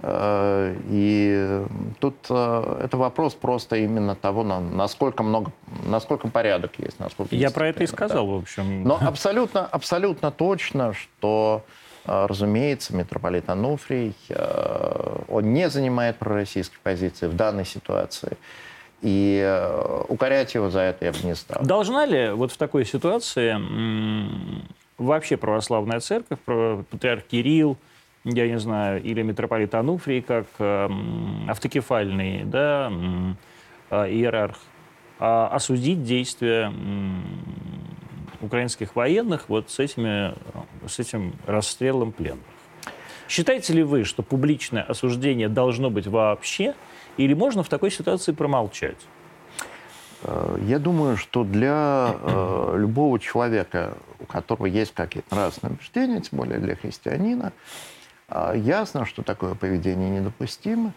Speaker 2: Э, и тут э, это вопрос просто именно того, насколько много, насколько порядок есть, насколько.
Speaker 1: Я про это и сказал, да. в общем.
Speaker 2: Но абсолютно, абсолютно точно, что, э, разумеется, митрополит Ануфрий, он не занимает пророссийской позиции в данной ситуации. И укорять его за это я бы не стал.
Speaker 1: Должна ли вот в такой ситуации вообще православная церковь, патриарх Кирилл, я не знаю, или митрополит Ануфрий как э, автокефальный да, э, иерарх, э, осудить действия украинских военных вот с, этими, с этим расстрелом пленных. Считаете ли вы, что публичное осуждение должно быть вообще, или можно в такой ситуации промолчать?
Speaker 2: Э, я думаю, что для э, любого человека, у которого есть какие-то нравственные убеждения, тем более для христианина, а, ясно, что такое поведение недопустимо.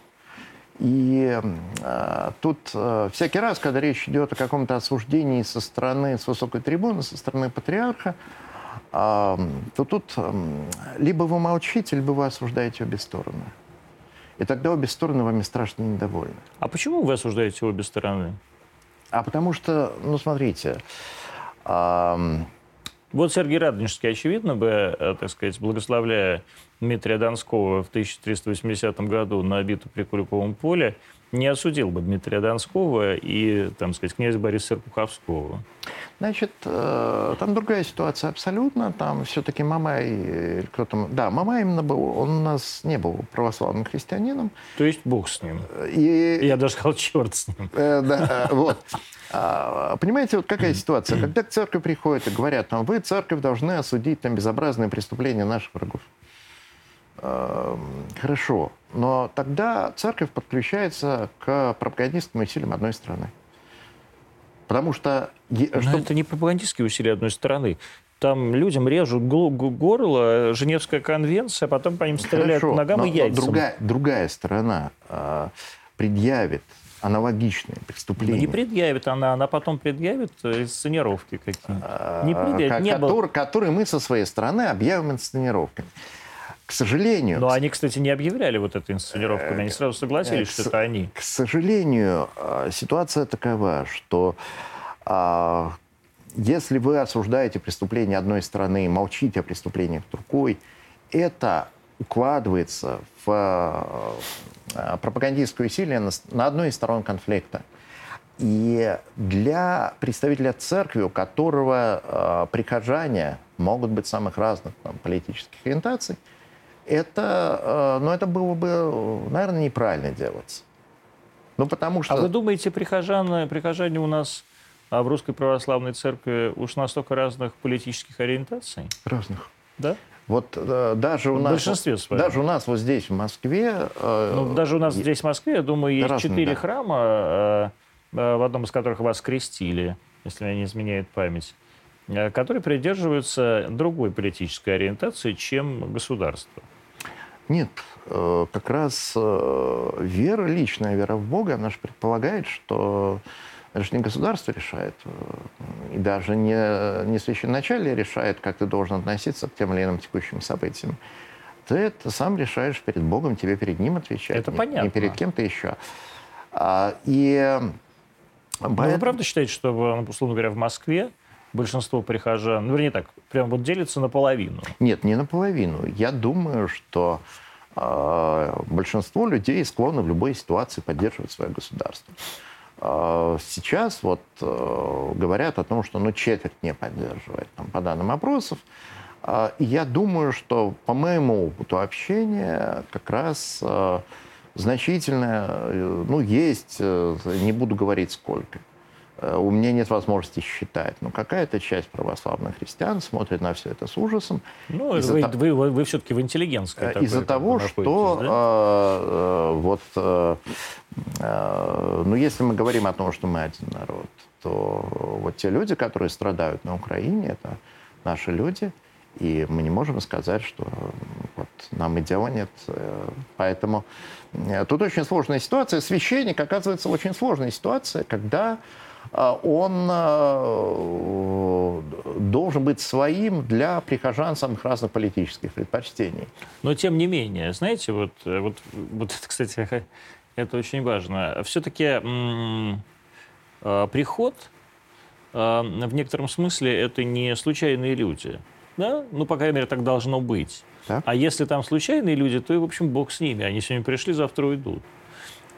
Speaker 2: И э, тут э, всякий раз, когда речь идет о каком-то осуждении со стороны, с высокой трибуны, со стороны патриарха, э, то тут э, либо вы молчите, либо вы осуждаете обе стороны. И тогда обе стороны вами страшно недовольны.
Speaker 1: А почему вы осуждаете обе стороны?
Speaker 2: А потому что, ну, смотрите, э,
Speaker 1: вот Сергей Радонежский, очевидно бы, э, так сказать, благословляя Дмитрия Донского в 1380 году на битву при Куликовом поле, не осудил бы Дмитрия Донского и, там сказать, князя Бориса Серпуховского.
Speaker 2: Значит, э, там другая ситуация абсолютно. Там все-таки Мамай, кто там... Да, Мамай именно был, он у нас не был православным христианином.
Speaker 1: То есть Бог с ним. И... Я даже сказал, черт с ним.
Speaker 2: Э, да, вот. А, понимаете, вот какая ситуация? Когда к церкви приходят и говорят, там, вы, церковь, должны осудить там, безобразные преступления наших врагов. Эм, хорошо, но тогда церковь подключается к пропагандистским усилиям одной страны. Потому что...
Speaker 1: Но что... это не пропагандистские усилия одной страны. Там людям режут горло, Женевская конвенция, а потом по ним стреляют Хорошо, ногам и яйцам.
Speaker 2: Другая, другая сторона э, предъявит аналогичные преступления. Ну,
Speaker 1: не предъявит она, она потом предъявит инсценировки какие-то.
Speaker 2: А, не предъявит. Не который, было... которые мы со своей стороны объявим инсценировками. К сожалению...
Speaker 1: Но они, кстати, не объявляли вот эту инсценировку, они сразу согласились, что это они.
Speaker 2: К сожалению, ситуация такова, что а, если вы осуждаете преступление одной страны и молчите о преступлениях другой, это укладывается в пропагандистское усилие на одной из сторон конфликта. И для представителя церкви, у которого прихожане могут быть самых разных там, политических ориентаций, это, э, ну, это было бы, наверное, неправильно делать. Ну, потому что...
Speaker 1: А вы думаете, прихожане, прихожане у нас а в Русской Православной Церкви уж настолько разных политических ориентаций?
Speaker 2: Разных.
Speaker 1: Да?
Speaker 2: Вот э, даже у
Speaker 1: в
Speaker 2: нас,
Speaker 1: большинстве
Speaker 2: своем. даже у нас вот здесь в Москве.
Speaker 1: Э, ну, даже у нас здесь в Москве, я думаю, есть четыре да. храма, э, э, в одном из которых вас крестили, если меня не изменяет память. Э, которые придерживаются другой политической ориентации, чем государство.
Speaker 2: Нет, э, как раз э, вера, личная вера в Бога, она же предполагает, что это же не государство решает, э, и даже не, не священноначалие решает, как ты должен относиться к тем или иным текущим событиям. Ты это сам решаешь перед Богом, тебе перед Ним отвечать.
Speaker 1: Это
Speaker 2: не,
Speaker 1: понятно.
Speaker 2: Не перед кем-то еще. А, и...
Speaker 1: Но вы правда считаете, что, условно говоря, в Москве большинство прихожан, ну, вернее так, прям вот делится наполовину?
Speaker 2: Нет, не наполовину. Я думаю, что э, большинство людей склонны в любой ситуации поддерживать свое государство. Э, сейчас вот э, говорят о том, что ну, четверть не поддерживает, там, по данным опросов. Э, я думаю, что по моему опыту общения как раз э, значительно, э, ну, есть, не буду говорить сколько, у меня нет возможности считать. Но какая-то часть православных христиан смотрит на все это с ужасом.
Speaker 1: Ну, вы,
Speaker 2: того,
Speaker 1: вы, вы, вы все-таки в интеллигентской
Speaker 2: э, Из-за того, что да? э, вот, э, э, ну, если мы говорим о том, что мы один народ, то вот те люди, которые страдают на Украине, это наши люди, и мы не можем сказать, что вот, нам идеала нет. Э, поэтому тут очень сложная ситуация. Священник оказывается очень сложная ситуация, когда он а, должен быть своим для прихожан самых разных политических предпочтений.
Speaker 1: Но тем не менее, знаете, вот, вот, вот это, кстати, это очень важно. Все-таки а, приход в некотором смысле это не случайные люди. Да? Ну, по крайней мере, так должно быть. Так. А если там случайные люди, то, в общем, бог с ними. Они сегодня пришли, завтра уйдут.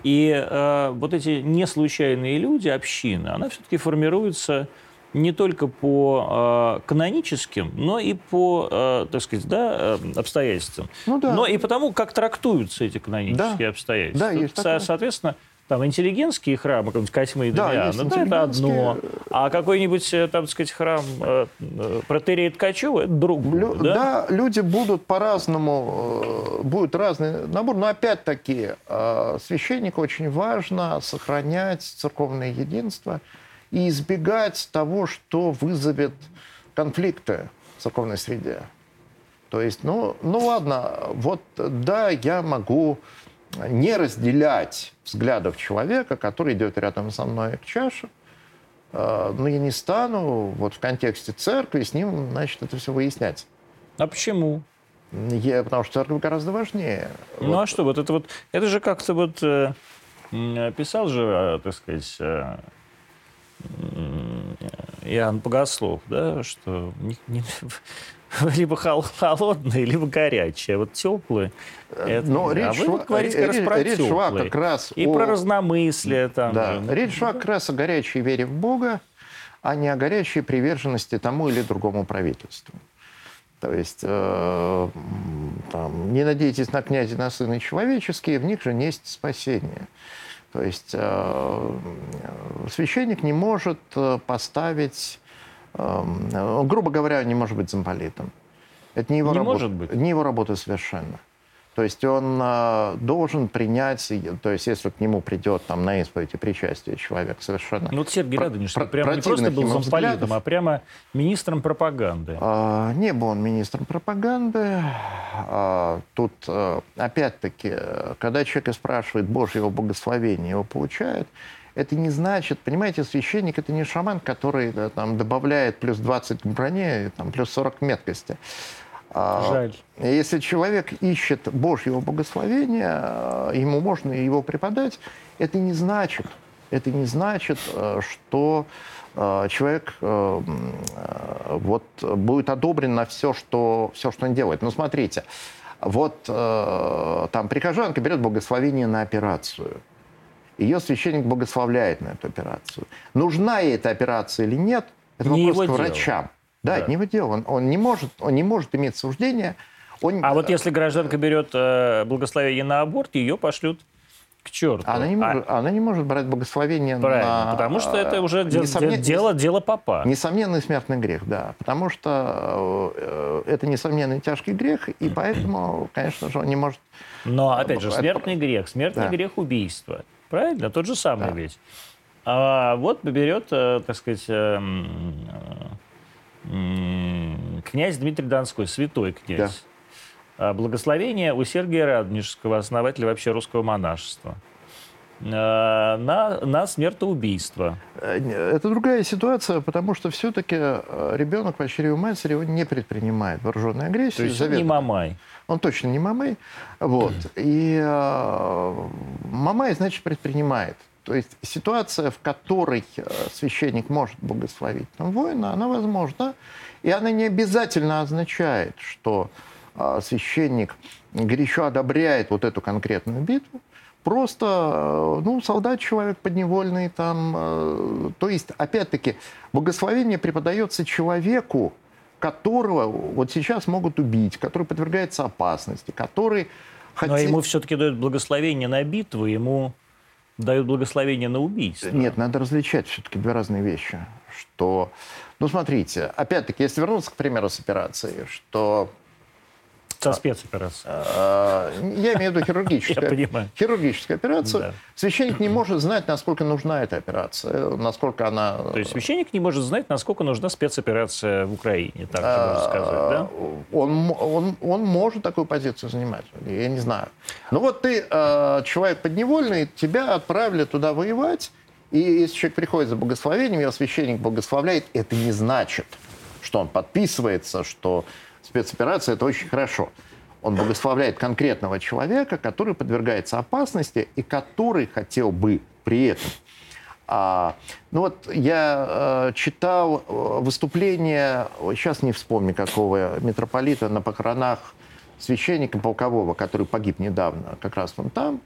Speaker 1: И э, вот эти неслучайные люди, община, она все-таки формируется не только по э, каноническим, но и по, э, так сказать, да, э, обстоятельствам. Ну, да. Но и потому, как трактуются эти канонические да. обстоятельства. Да, есть Со- соответственно, там интеллигентские храмы, какой-нибудь Косьмы и да, Дамиана, да, это одно. А какой-нибудь, э, там, так сказать, храм э, э протерея Ткачева, это другое. Лю-
Speaker 2: да? да, люди будут по-разному, э, будет разный набор, но опять-таки э, священнику очень важно сохранять церковное единство и избегать того, что вызовет конфликты в церковной среде. То есть, ну, ну ладно, вот да, я могу не разделять взглядов человека, который идет рядом со мной к чаше, э, но я не стану вот в контексте церкви с ним, значит, это все выяснять.
Speaker 1: А почему?
Speaker 2: Я, потому что церковь гораздо важнее.
Speaker 1: Ну вот. а что, вот это вот, это же как-то вот э, писал же, э, так сказать, Иоанн Богослов, да, что не, не, либо холодные, либо горячие. Вот теплые. Это,
Speaker 2: Но речь а вы шла, говорите как речь, раз про речь шла как раз
Speaker 1: И о... про разномыслие там.
Speaker 2: Да, же. речь шла как раз о горячей вере в Бога, а не о горячей приверженности тому или другому правительству. То есть э, там, не надейтесь на князя, на сына человеческие, в них же есть спасение. То есть э, священник не может э, поставить Эм, грубо говоря, не может быть замполитом. Это не его, не работа, не его работа совершенно. То есть он э, должен принять, то есть если к нему придет там на исповедь и причастие человек совершенно...
Speaker 1: Ну вот Сергей Радонеж прямо не просто был замполитом, а прямо министром пропаганды.
Speaker 2: А, не был он министром пропаганды. А, тут, а, опять-таки, когда человек спрашивает Божьего благословения, его получает, это не значит, понимаете, священник это не шаман, который да, там, добавляет плюс 20 к броне, там, плюс 40 меткости. А, Жаль. Если человек ищет Божьего благословения, а, ему можно его преподать, это не значит, это не значит, э, что э, человек э, вот, будет одобрен на все что, все, что он делает. Ну, смотрите, вот там прихожанка берет благословение на операцию – ее священник благословляет на эту операцию. Нужна ей эта операция или нет, это не вопрос к врачам. Дело. Да, да, это не его дело. Он, он, не может, он не может иметь суждения.
Speaker 1: Он... А вот если гражданка берет э, благословение на аборт, ее пошлют к черту.
Speaker 2: Она не может, а... она не может брать благословение
Speaker 1: Правильно, на... потому что это уже несомнен... дело, дело папа.
Speaker 2: Несомненный смертный грех, да. Потому что э, это несомненный тяжкий грех, и поэтому, конечно же, он не может...
Speaker 1: Но, опять же, смертный грех, смертный да. грех убийства. Правильно? Тот же самый да. ведь. А вот берет, э, так сказать, э, э, князь Дмитрий Донской, святой князь. А благословение у Сергия Радонежского, основателя вообще русского монашества – Э, на, на смертоубийство.
Speaker 2: Э, это другая ситуация, потому что все-таки э, ребенок по чреву матери его не предпринимает вооруженной агрессии. То
Speaker 1: есть заведомо. не Мамай.
Speaker 2: Он точно не Мамай. Вот. И э, Мамай, значит, предпринимает. То есть ситуация, в которой священник может благословить там, воина, она возможна. И она не обязательно означает, что э, священник горячо одобряет вот эту конкретную битву. Просто, э, ну, солдат человек подневольный там. Э, то есть, опять-таки, благословение преподается человеку, которого вот сейчас могут убить, который подвергается опасности, который...
Speaker 1: Хотел... Но ему все-таки дают благословение на битву, ему дают благословение на убийство.
Speaker 2: Нет, надо различать все-таки две разные вещи. Что, ну, смотрите, опять-таки, если вернуться, к примеру, с операцией, что
Speaker 1: со спецоперацией.
Speaker 2: А, я имею в виду хирургическую. Я понимаю. Хирургическую операцию. Да. Священник не может знать, насколько нужна эта операция, насколько она...
Speaker 1: То есть священник не может знать, насколько нужна спецоперация в Украине, так можно сказать, да?
Speaker 2: Он, он, он может такую позицию занимать, я не знаю. Ну вот ты, а, человек подневольный, тебя отправили туда воевать, и если человек приходит за благословением, его священник благословляет, это не значит, что он подписывается, что спецоперация – это очень хорошо. Он благословляет конкретного человека, который подвергается опасности и который хотел бы при этом а, ну вот я э, читал э, выступление, сейчас не вспомню какого, митрополита на похоронах священника полкового, который погиб недавно, как раз он там.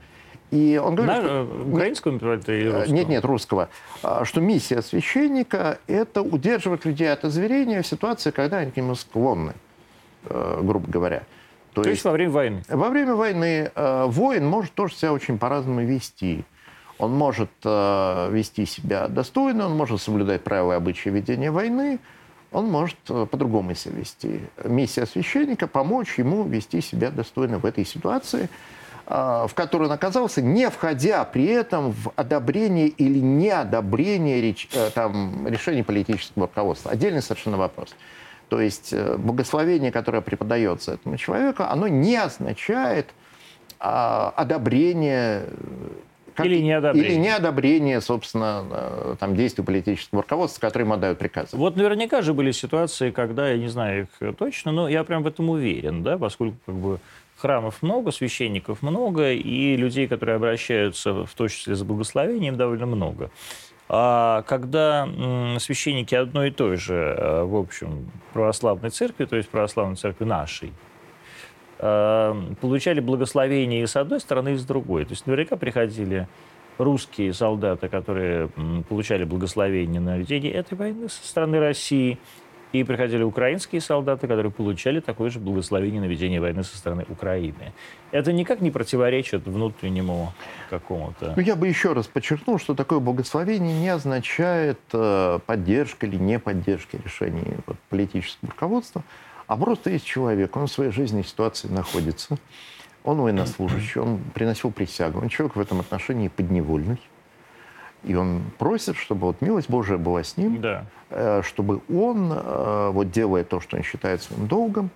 Speaker 1: И он говорит, что, э, украинского митрополита или русского?
Speaker 2: Нет, нет, русского. А, что миссия священника – это удерживать людей от озверения в ситуации, когда они к нему склонны. Э, грубо говоря.
Speaker 1: То, То есть, есть во время войны?
Speaker 2: Во время войны э, воин может тоже себя очень по-разному вести. Он может э, вести себя достойно, он может соблюдать правила и обычаи ведения войны, он может э, по-другому себя вести. Миссия священника – помочь ему вести себя достойно в этой ситуации, э, в которой он оказался, не входя при этом в одобрение или неодобрение реч, э, там, решений политического руководства. Отдельный совершенно вопрос. То есть э, благословение, которое преподается этому человеку, оно не означает а, одобрение
Speaker 1: как, или неодобрение.
Speaker 2: Или неодобрение, собственно, э, там, действий политического руководства, которые ему отдают приказы.
Speaker 1: Вот наверняка же были ситуации, когда, я не знаю их точно, но я прям в этом уверен, да, поскольку как бы храмов много, священников много, и людей, которые обращаются в том числе за благословением, довольно много. А когда священники одной и той же, э, в общем, православной церкви, то есть православной церкви нашей, э, получали благословение и с одной стороны, и с другой. То есть наверняка приходили русские солдаты, которые получали благословение на ведение этой войны со стороны России – и приходили украинские солдаты, которые получали такое же благословение на ведение войны со стороны Украины. Это никак не противоречит внутреннему какому-то...
Speaker 2: Ну, я бы еще раз подчеркнул, что такое благословение не означает э, поддержка или не поддержка решений вот, политического руководства, а просто есть человек, он в своей жизненной ситуации находится, он военнослужащий, он приносил присягу, он человек в этом отношении подневольный, и он просит, чтобы вот милость Божия была с ним, да. Э, чтобы он, э, вот делая то, что он считает своим долгом,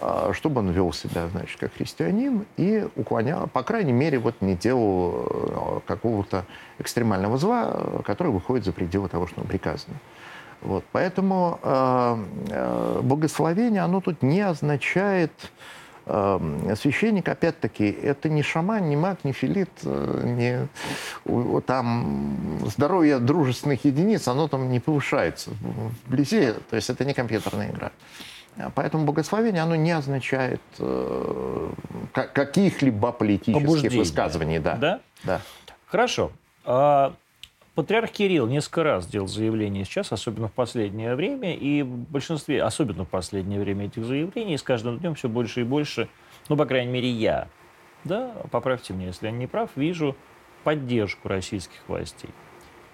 Speaker 2: э, чтобы он вел себя, значит, как христианин и уклонял, по крайней мере, вот не делал какого-то экстремального зла, который выходит за пределы того, что ему приказано. Вот, поэтому э, благословение, оно тут не означает священник, опять-таки, это не шаман, не маг, не филит, э, не, там здоровье дружественных единиц, оно там не повышается вблизи, то есть это не компьютерная игра. Поэтому благословение, оно не означает э, каких-либо политических Побуждение. высказываний. Да.
Speaker 1: Да? да. Хорошо. А Патриарх Кирилл несколько раз делал заявления сейчас, особенно в последнее время, и в большинстве, особенно в последнее время этих заявлений, с каждым днем все больше и больше, ну, по крайней мере, я, да, поправьте меня, если я не прав, вижу поддержку российских властей.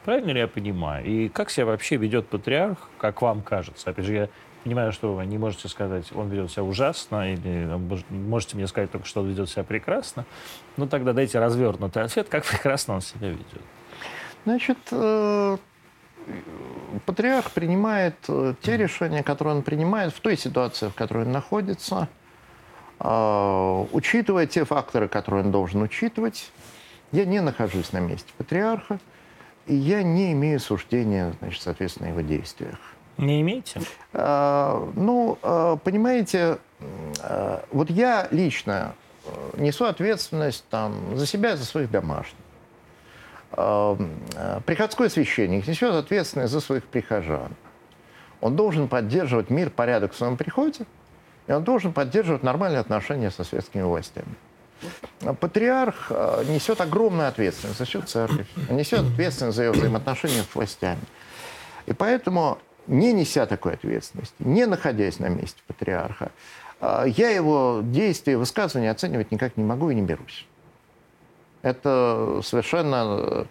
Speaker 1: Правильно ли я понимаю? И как себя вообще ведет патриарх, как вам кажется? Опять же, я понимаю, что вы не можете сказать, он ведет себя ужасно, или можете мне сказать только, что он ведет себя прекрасно. Ну, тогда дайте развернутый ответ, как прекрасно он себя ведет.
Speaker 2: Значит, э, патриарх принимает э, те решения, которые он принимает в той ситуации, в которой он находится. Э, учитывая те факторы, которые он должен учитывать, я не нахожусь на месте патриарха, и я не имею суждения, значит, соответственно, его действиях.
Speaker 1: Не имеете?
Speaker 2: А, ну, понимаете, вот я лично несу ответственность там, за себя и за своих домашних. Приходской священник несет ответственность за своих прихожан. Он должен поддерживать мир, порядок в своем приходе, и он должен поддерживать нормальные отношения со светскими властями. Патриарх несет огромную ответственность за всю церковь, несет ответственность за ее взаимоотношения с властями. И поэтому не неся такой ответственности, не находясь на месте патриарха, а, я его действия, высказывания оценивать никак не могу и не берусь. Это совершенно...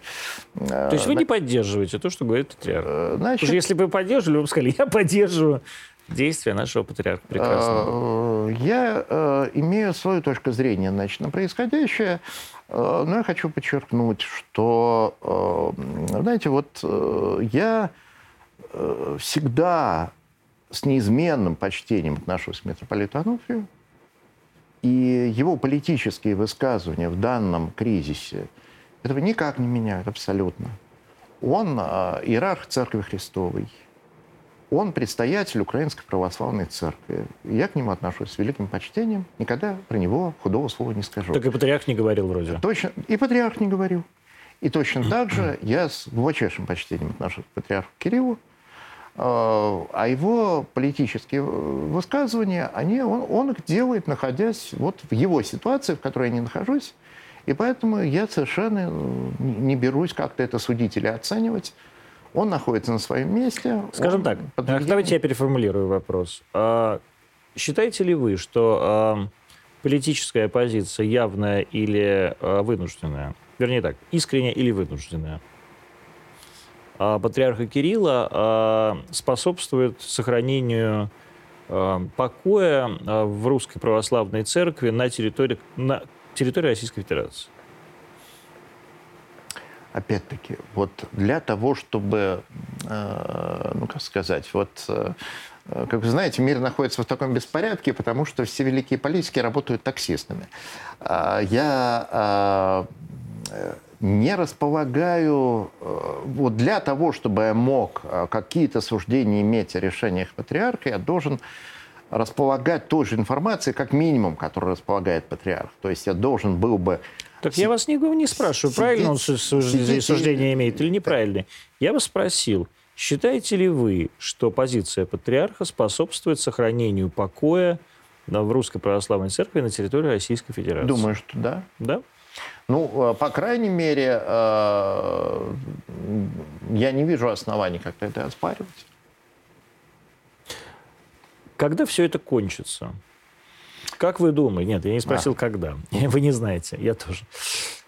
Speaker 1: Э, то есть вы не поддерживаете то, что говорит патриарх? Э, значит, Потому если бы вы поддерживали, вы бы сказали, я поддерживаю действия нашего патриарха прекрасного.
Speaker 2: Э, я имею свою точку зрения значит, на происходящее, но я хочу подчеркнуть, что, знаете, вот я всегда с неизменным почтением отношусь к митрополиту Ануфрию, и его политические высказывания в данном кризисе этого никак не меняют абсолютно. Он э, иерарх Церкви Христовой, он предстоятель Украинской Православной Церкви. Я к нему отношусь с великим почтением, никогда про него худого слова не скажу.
Speaker 1: Так и патриарх не говорил вроде.
Speaker 2: Точно, и патриарх не говорил. И точно так же я с глубочайшим почтением отношусь к патриарху Кириллу, а его политические высказывания, они, он, он их делает, находясь вот в его ситуации, в которой я не нахожусь. И поэтому я совершенно э, не берусь как-то это судить или оценивать. Он находится на своем месте.
Speaker 1: Скажем так, влиянием... давайте я переформулирую вопрос. А, считаете ли вы, что а, политическая оппозиция явная или а, вынужденная, вернее так, искренняя или вынужденная, патриарха Кирилла а, способствует сохранению а, покоя в Русской Православной Церкви на территории, на территории Российской Федерации?
Speaker 2: Опять-таки, вот для того, чтобы, ну как сказать, вот как вы знаете, мир находится в таком беспорядке, потому что все великие политики работают таксистами. Я не располагаю, э, вот для того, чтобы я мог э, какие-то суждения иметь о решениях патриарха, я должен располагать той же информацией, как минимум, которую располагает патриарх. То есть я должен был бы...
Speaker 1: Так я вас не, не спрашиваю, правильно он суждение, суждение имеет или неправильно. Я вас спросил, считаете ли вы, что позиция патриарха способствует сохранению покоя в Русской Православной Церкви на территории Российской Федерации?
Speaker 2: Думаю, что да.
Speaker 1: Да?
Speaker 2: Ну, э, по крайней мере, э, я не вижу оснований как-то это оспаривать.
Speaker 1: Когда все это кончится? Как вы думаете? Нет, я не спросил, а. когда. Вы не знаете, я тоже.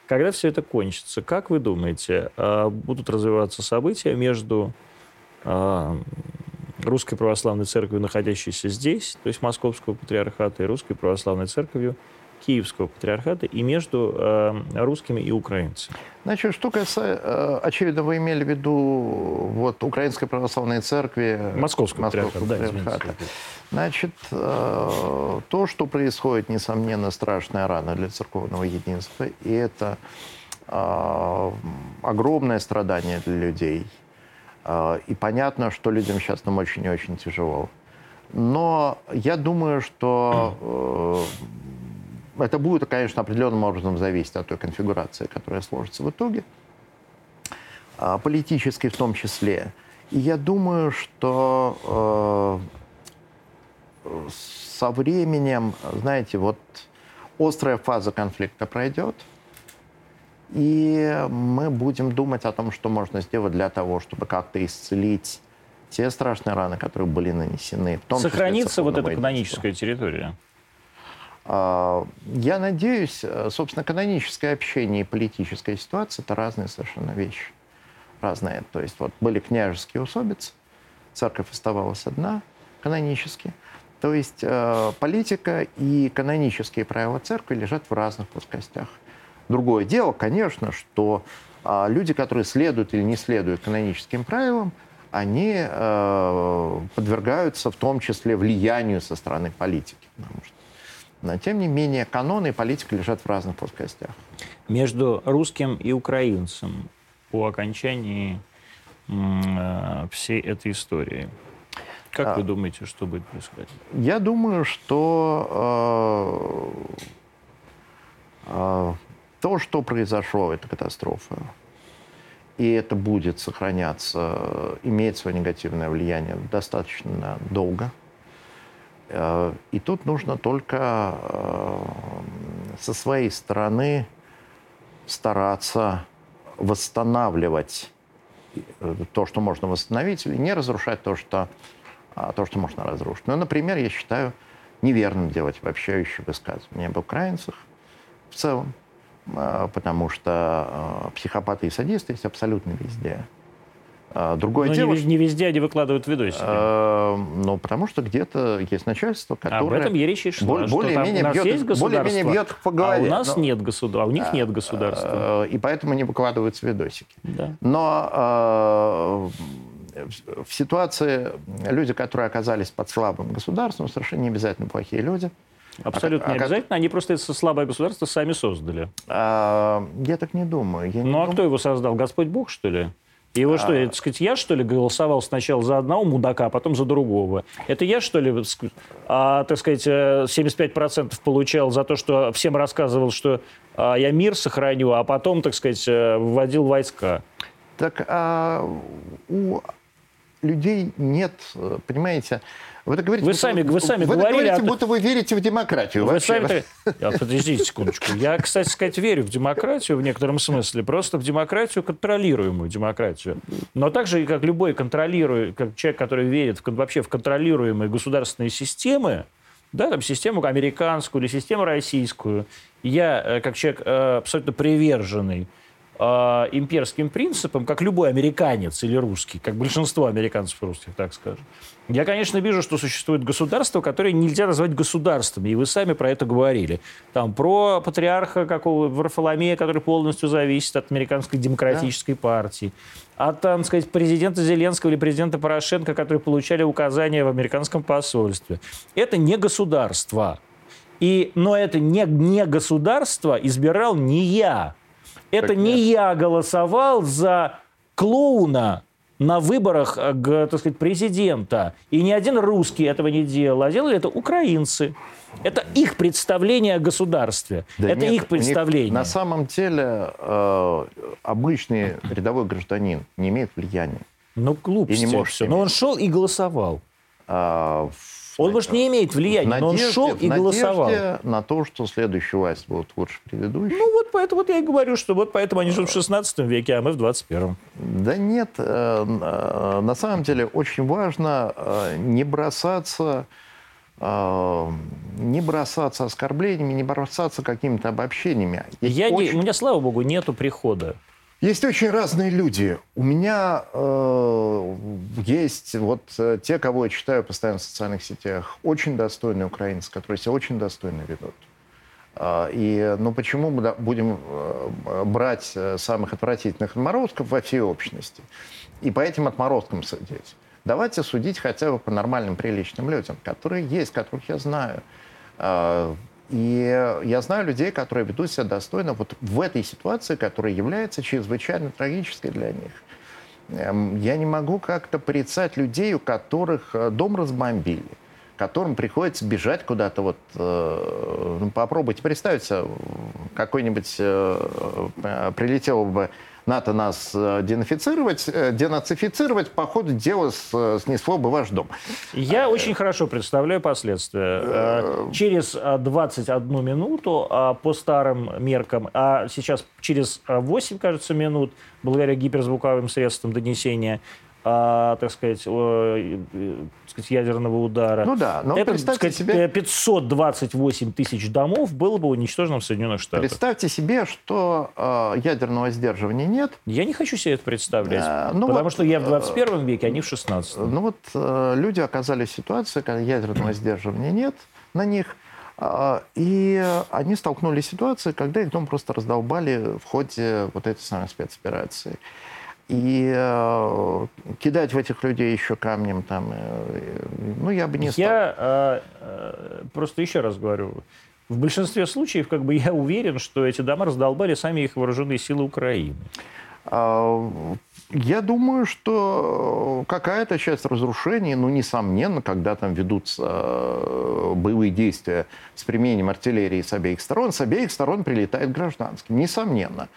Speaker 1: Когда все это кончится, как вы думаете, э, будут развиваться события между Русской Православной Церковью, находящейся здесь, то есть Московского Патриархата, и Русской Православной Церковью, Киевского патриархата и между э, русскими и украинцами.
Speaker 2: Значит, что касается, э, очевидно, вы имели в виду вот, Украинской Православной Церкви...
Speaker 1: Московского, Московского патриархата, патриархата.
Speaker 2: Да, Значит, э, то, что происходит, несомненно, страшная рана для церковного единства, и это э, огромное страдание для людей. Э, и понятно, что людям сейчас там очень и очень тяжело. Но я думаю, что э, это будет, конечно, определенным образом зависеть от той конфигурации, которая сложится в итоге, а, политической в том числе. И я думаю, что э, со временем, знаете, вот острая фаза конфликта пройдет, и мы будем думать о том, что можно сделать для того, чтобы как-то исцелить те страшные раны, которые были нанесены. В том
Speaker 1: Сохранится вот эта каноническая территория?
Speaker 2: А, я надеюсь, э, собственно, каноническое общение и политическая ситуация – это разные совершенно вещи. Разные. То есть вот были княжеские усобицы, церковь оставалась одна канонически. То есть э, политика и канонические правила церкви лежат в разных плоскостях. Другое дело, конечно, что э, люди, которые следуют или не следуют каноническим правилам, они э, подвергаются в том числе влиянию со стороны политики. Потому что Но, тем не менее, каноны и политика лежат в разных плоскостях.
Speaker 1: Между русским и украинцем по окончании э, всей этой истории. Как а, вы думаете, что будет происходить?
Speaker 2: Я думаю, что э, э, то, что произошло, это катастрофа. И это будет сохраняться, иметь свое негативное влияние достаточно долго. Э, и тут нужно только э, со своей стороны стараться восстанавливать э, то, что можно восстановить, или не разрушать то, что, а, то, что можно разрушить. Ну, например, я считаю неверным делать обобщающие высказывания об украинцах в целом, потому что психопаты и садисты есть абсолютно везде.
Speaker 1: А, другое Но дело... Не, везде они выкладывают видосики.
Speaker 2: Э, ну, потому что где-то есть начальство, которое...
Speaker 1: Об этом я речь и шла, более-менее бьет, есть более-менее бьет по голове. А у нас но... нет государства, а у них а, нет государства.
Speaker 2: Э, и поэтому не выкладываются видосики.
Speaker 1: Да.
Speaker 2: Но э, в ситуации люди, которые оказались под слабым государством, совершенно не обязательно плохие люди.
Speaker 1: Абсолютно а, не обязательно. Они просто это слабое государство сами создали.
Speaker 2: А, я так не думаю. Я
Speaker 1: ну,
Speaker 2: не
Speaker 1: а дум... кто его создал? Господь Бог, что ли? И вот что, так сказать, я, что ли, голосовал сначала за одного мудака, а потом за другого? Это я, что ли, а, так сказать, 75% э, получал за то, что всем рассказывал, что а, я мир сохраню, а потом, так сказать, э, вводил войска?
Speaker 2: Так а, у людей нет, э, понимаете,
Speaker 1: вы, так говорите, вы сами, вы сами
Speaker 2: вы
Speaker 1: говорили...
Speaker 2: говорите, будто вы верите в демократию.
Speaker 1: Вы сами... Подождите секундочку. Я, кстати сказать, верю в демократию в некотором смысле. Просто в демократию, контролируемую демократию. Но также, как любой контролируемый, как человек, который верит в, вообще в контролируемые государственные системы, да, там систему американскую или систему российскую, я, э, как человек э, абсолютно приверженный э, имперским принципам, как любой американец или русский, как большинство американцев русских, так скажем. Я, конечно, вижу, что существует государство, которое нельзя назвать государством, и вы сами про это говорили. Там про патриарха какого Варфоломея, который полностью зависит от американской демократической да. партии, от, там, сказать, президента Зеленского или президента Порошенко, которые получали указания в американском посольстве. Это не государство. И, но это не, не государство избирал не я. Это так не нет. я голосовал за клоуна на выборах э, так сказать, президента. И ни один русский этого не делал, а делали это украинцы. Это их представление о государстве. Да это нет, их представление.
Speaker 2: на самом деле э, обычный рядовой гражданин не имеет влияния.
Speaker 1: Ну, глупости. И не может. Но он шел и голосовал. А, он, может, не имеет влияния, надежде, но он шел и голосовал.
Speaker 2: на то, что следующая власть будет лучше предыдущей.
Speaker 1: Ну, вот поэтому вот я и говорю, что вот поэтому они живут в 16 веке, а мы в 21.
Speaker 2: Да нет, э, э, на самом деле очень важно э, не бросаться не бросаться оскорблениями, не бросаться какими-то обобщениями.
Speaker 1: Я очень... не, у меня, слава богу, нету прихода
Speaker 2: есть очень разные люди. У меня э, есть вот э, те, кого я читаю постоянно в социальных сетях, очень достойные украинцы, которые себя очень достойно ведут. Э, и ну почему мы будем э, брать э, самых отвратительных отморозков во всей общности и по этим отморозкам судить? Давайте судить хотя бы по нормальным, приличным людям, которые есть, которых я знаю. Э, и я знаю людей, которые ведут себя достойно вот в этой ситуации, которая является чрезвычайно трагической для них. Эм, я не могу как-то порицать людей, у которых э, дом разбомбили, которым приходится бежать куда-то. Вот, э, ну, попробуйте представить, какой-нибудь э, прилетел бы НАТО нас э, денацифицировать, э, денацифицировать, по ходу дела снесло бы ваш дом.
Speaker 1: Я очень хорошо представляю последствия. Э, через 21 минуту по старым меркам, а сейчас через 8, кажется, минут, благодаря гиперзвуковым средствам донесения, а, так сказать, так сказать, ядерного удара.
Speaker 2: Ну да,
Speaker 1: но это, представьте сказать, себе... 528 тысяч домов было бы уничтожено в Соединенных Штатах.
Speaker 2: Представьте себе, что э, ядерного сдерживания нет.
Speaker 1: Я не хочу себе это представлять, а, ну потому вот, что я в 21 веке, а не в 16
Speaker 2: Ну вот э, люди оказались в ситуации, когда ядерного сдерживания нет на них, и они столкнулись с ситуацией, когда их дом просто раздолбали в ходе вот этой самой спецоперации и э, кидать в этих людей еще камнем там, э, ну, я бы не стал.
Speaker 1: Я э, э, просто еще раз говорю, в большинстве случаев, как бы я уверен, что эти дома раздолбали сами их вооруженные силы Украины.
Speaker 2: А, я думаю, что какая-то часть разрушений, ну, несомненно, когда там ведутся э, боевые действия с применением артиллерии с обеих сторон, с обеих сторон прилетает гражданским, несомненно.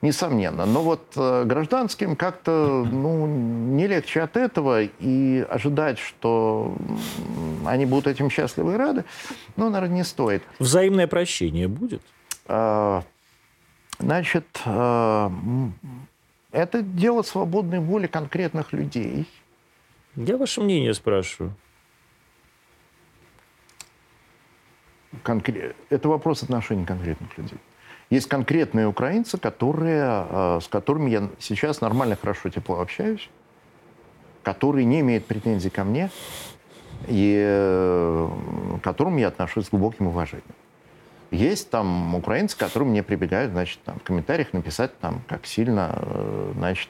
Speaker 2: Несомненно. Но вот э, гражданским как-то ну, не легче от этого, и ожидать, что они будут этим счастливы и рады, ну, наверное, не стоит.
Speaker 1: Взаимное прощение будет? А,
Speaker 2: Значит, э, это дело свободной воли конкретных людей.
Speaker 1: Я ваше мнение спрашиваю.
Speaker 2: Конкре... Это вопрос отношений конкретных людей. Есть конкретные украинцы, которые, э, с которыми я сейчас нормально, хорошо, тепло общаюсь, которые не имеют претензий ко мне и э, к которым я отношусь с глубоким уважением. Есть там украинцы, которые мне прибегают, значит, там, в комментариях написать, там, как сильно, э, значит,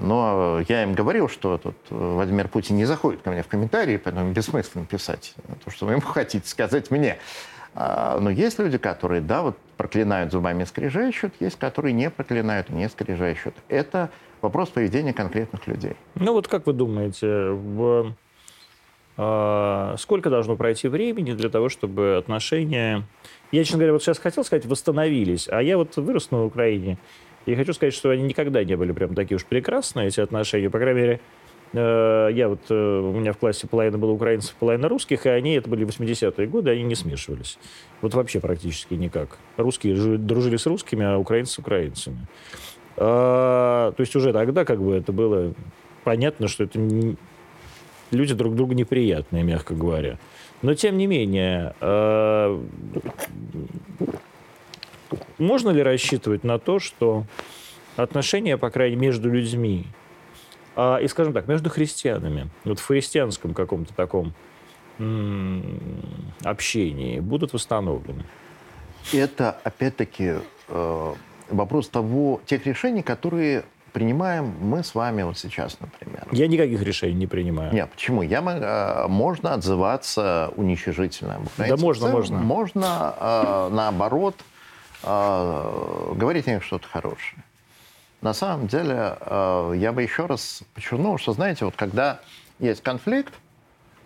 Speaker 2: но я им говорил, что тут Владимир Путин не заходит ко мне в комментарии, поэтому бессмысленно писать то, что вы ему хотите сказать мне. А, но есть люди, которые, да, вот проклинают зубами скрижащут, есть, которые не проклинают не скрижащут. Это вопрос поведения конкретных людей.
Speaker 1: Ну вот как вы думаете, в... а, сколько должно пройти времени для того, чтобы отношения я, честно говоря, вот сейчас хотел сказать, восстановились, а я вот вырос на Украине, и хочу сказать, что они никогда не были прям такие уж прекрасные, эти отношения. По крайней мере, я вот, э, у меня в классе половина было украинцев, половина русских, и они, это были 80-е годы, они не смешивались. Вот вообще практически никак. Русские дружили с русскими, а украинцы с украинцами. А, то есть уже тогда как бы это было понятно, что это не... люди друг другу неприятные, мягко говоря. Но тем не менее, э, можно ли рассчитывать на то, что отношения, по крайней мере, между людьми, а, и, скажем так, между христианами, вот в христианском каком-то таком общении будут восстановлены?
Speaker 2: Это, опять-таки, э, вопрос того, тех решений, которые принимаем мы с вами вот сейчас, например.
Speaker 1: Я никаких решений не принимаю.
Speaker 2: Нет, почему? Я, э, можно отзываться уничижительно.
Speaker 1: Да можно, можно.
Speaker 2: Можно, э, наоборот, э, говорить о них что-то хорошее. На самом деле, э, я бы еще раз подчеркнул, что, знаете, вот когда есть конфликт,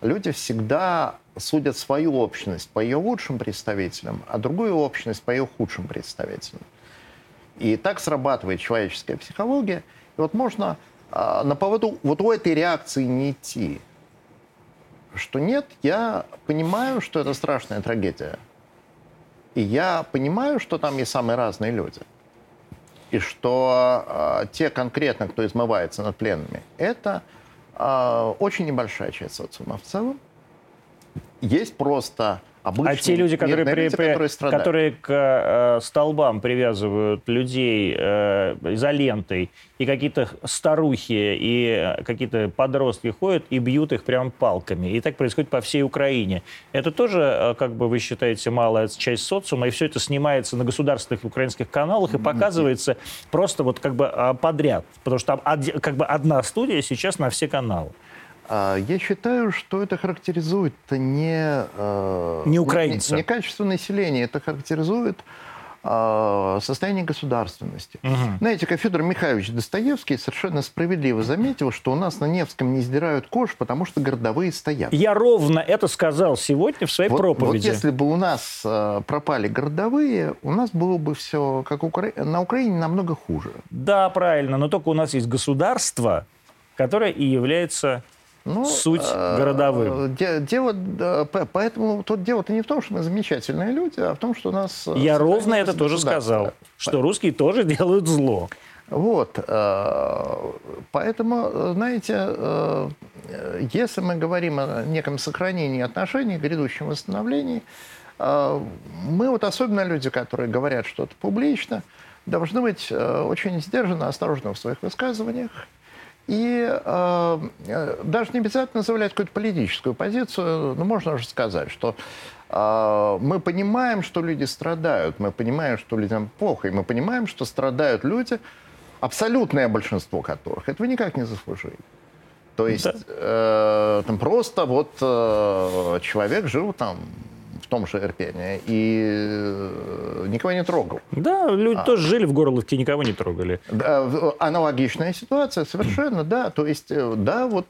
Speaker 2: люди всегда судят свою общность по ее лучшим представителям, а другую общность по ее худшим представителям. И так срабатывает человеческая психология. И вот можно э, на поводу вот у этой реакции не идти. Что нет, я понимаю, что это страшная трагедия. И я понимаю, что там есть самые разные люди. И что э, те конкретно, кто измывается над пленными, это э, очень небольшая часть социума в целом. Есть просто
Speaker 1: Обычные, а те люди, которые, при, люди, которые, которые к э, столбам привязывают людей э, изолентой, и какие-то старухи и какие-то подростки ходят и бьют их прям палками. И так происходит по всей Украине. Это тоже, э, как бы вы считаете, малая часть социума, и все это снимается на государственных украинских каналах и показывается просто вот как бы а, подряд. Потому что там как бы одна студия сейчас на все каналы.
Speaker 2: А, я считаю, что это характеризует не...
Speaker 1: Э, не украинца.
Speaker 2: Не, не качество населения, это характеризует э, состояние государственности. Угу. Знаете, как Федор Михайлович Достоевский совершенно справедливо заметил, что у нас на Невском не сдирают кож, потому что городовые стоят.
Speaker 1: Я ровно это сказал сегодня в своей
Speaker 2: вот,
Speaker 1: проповеди.
Speaker 2: Вот если бы у нас пропали городовые, у нас было бы все как Укра... на Украине намного хуже.
Speaker 1: Да, правильно, но только у нас есть государство, которое и является ну, Суть э, городовым.
Speaker 2: Дело, поэтому тут дело-то не в том, что мы замечательные люди, а в том, что у нас...
Speaker 1: Э, Я ровно это тоже сказал, что русские тоже делают зло.
Speaker 2: Вот. Э, поэтому, знаете, если мы говорим о неком сохранении отношений, грядущем восстановлении, мы вот особенно люди, которые говорят что-то публично, должны быть очень сдержанно, осторожны в своих высказываниях, и э, э, даже не обязательно заявлять какую-то политическую позицию, но можно уже сказать, что э, мы понимаем, что люди страдают, мы понимаем, что людям плохо, и мы понимаем, что страдают люди, абсолютное большинство которых этого никак не заслужили. То есть да. э, там просто вот э, человек жил там том же Ирпене и э, никого не трогал.
Speaker 1: Да, люди а. тоже жили в Горловке, никого не трогали.
Speaker 2: Да, аналогичная ситуация совершенно, да. То есть, э, да, вот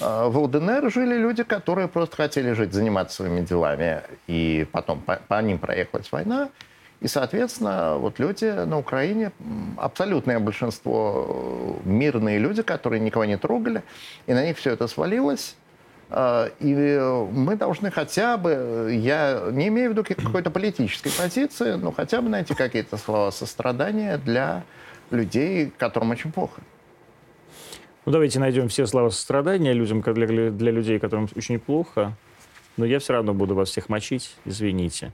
Speaker 2: в ЛДНР жили люди, которые просто хотели жить, заниматься своими делами, и потом по, по ним проехалась война. И, соответственно, вот люди на Украине, абсолютное большинство мирные люди, которые никого не трогали, и на них все это свалилось. А, и мы должны хотя бы, я не имею в виду какой-то политической позиции, но хотя бы найти какие-то слова сострадания для людей, которым очень плохо.
Speaker 1: Ну, давайте найдем все слова сострадания людям, для, для людей, которым очень плохо. Но я все равно буду вас всех мочить, извините.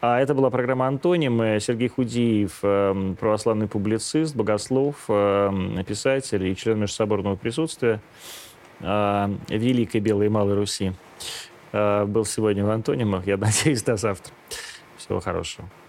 Speaker 1: А это была программа «Антоним». Сергей Худиев, православный публицист, богослов, писатель и член межсоборного присутствия э, Великой Белой и Малой Руси. Э, был сегодня в «Антонимах». Я надеюсь, до завтра. Всего хорошего.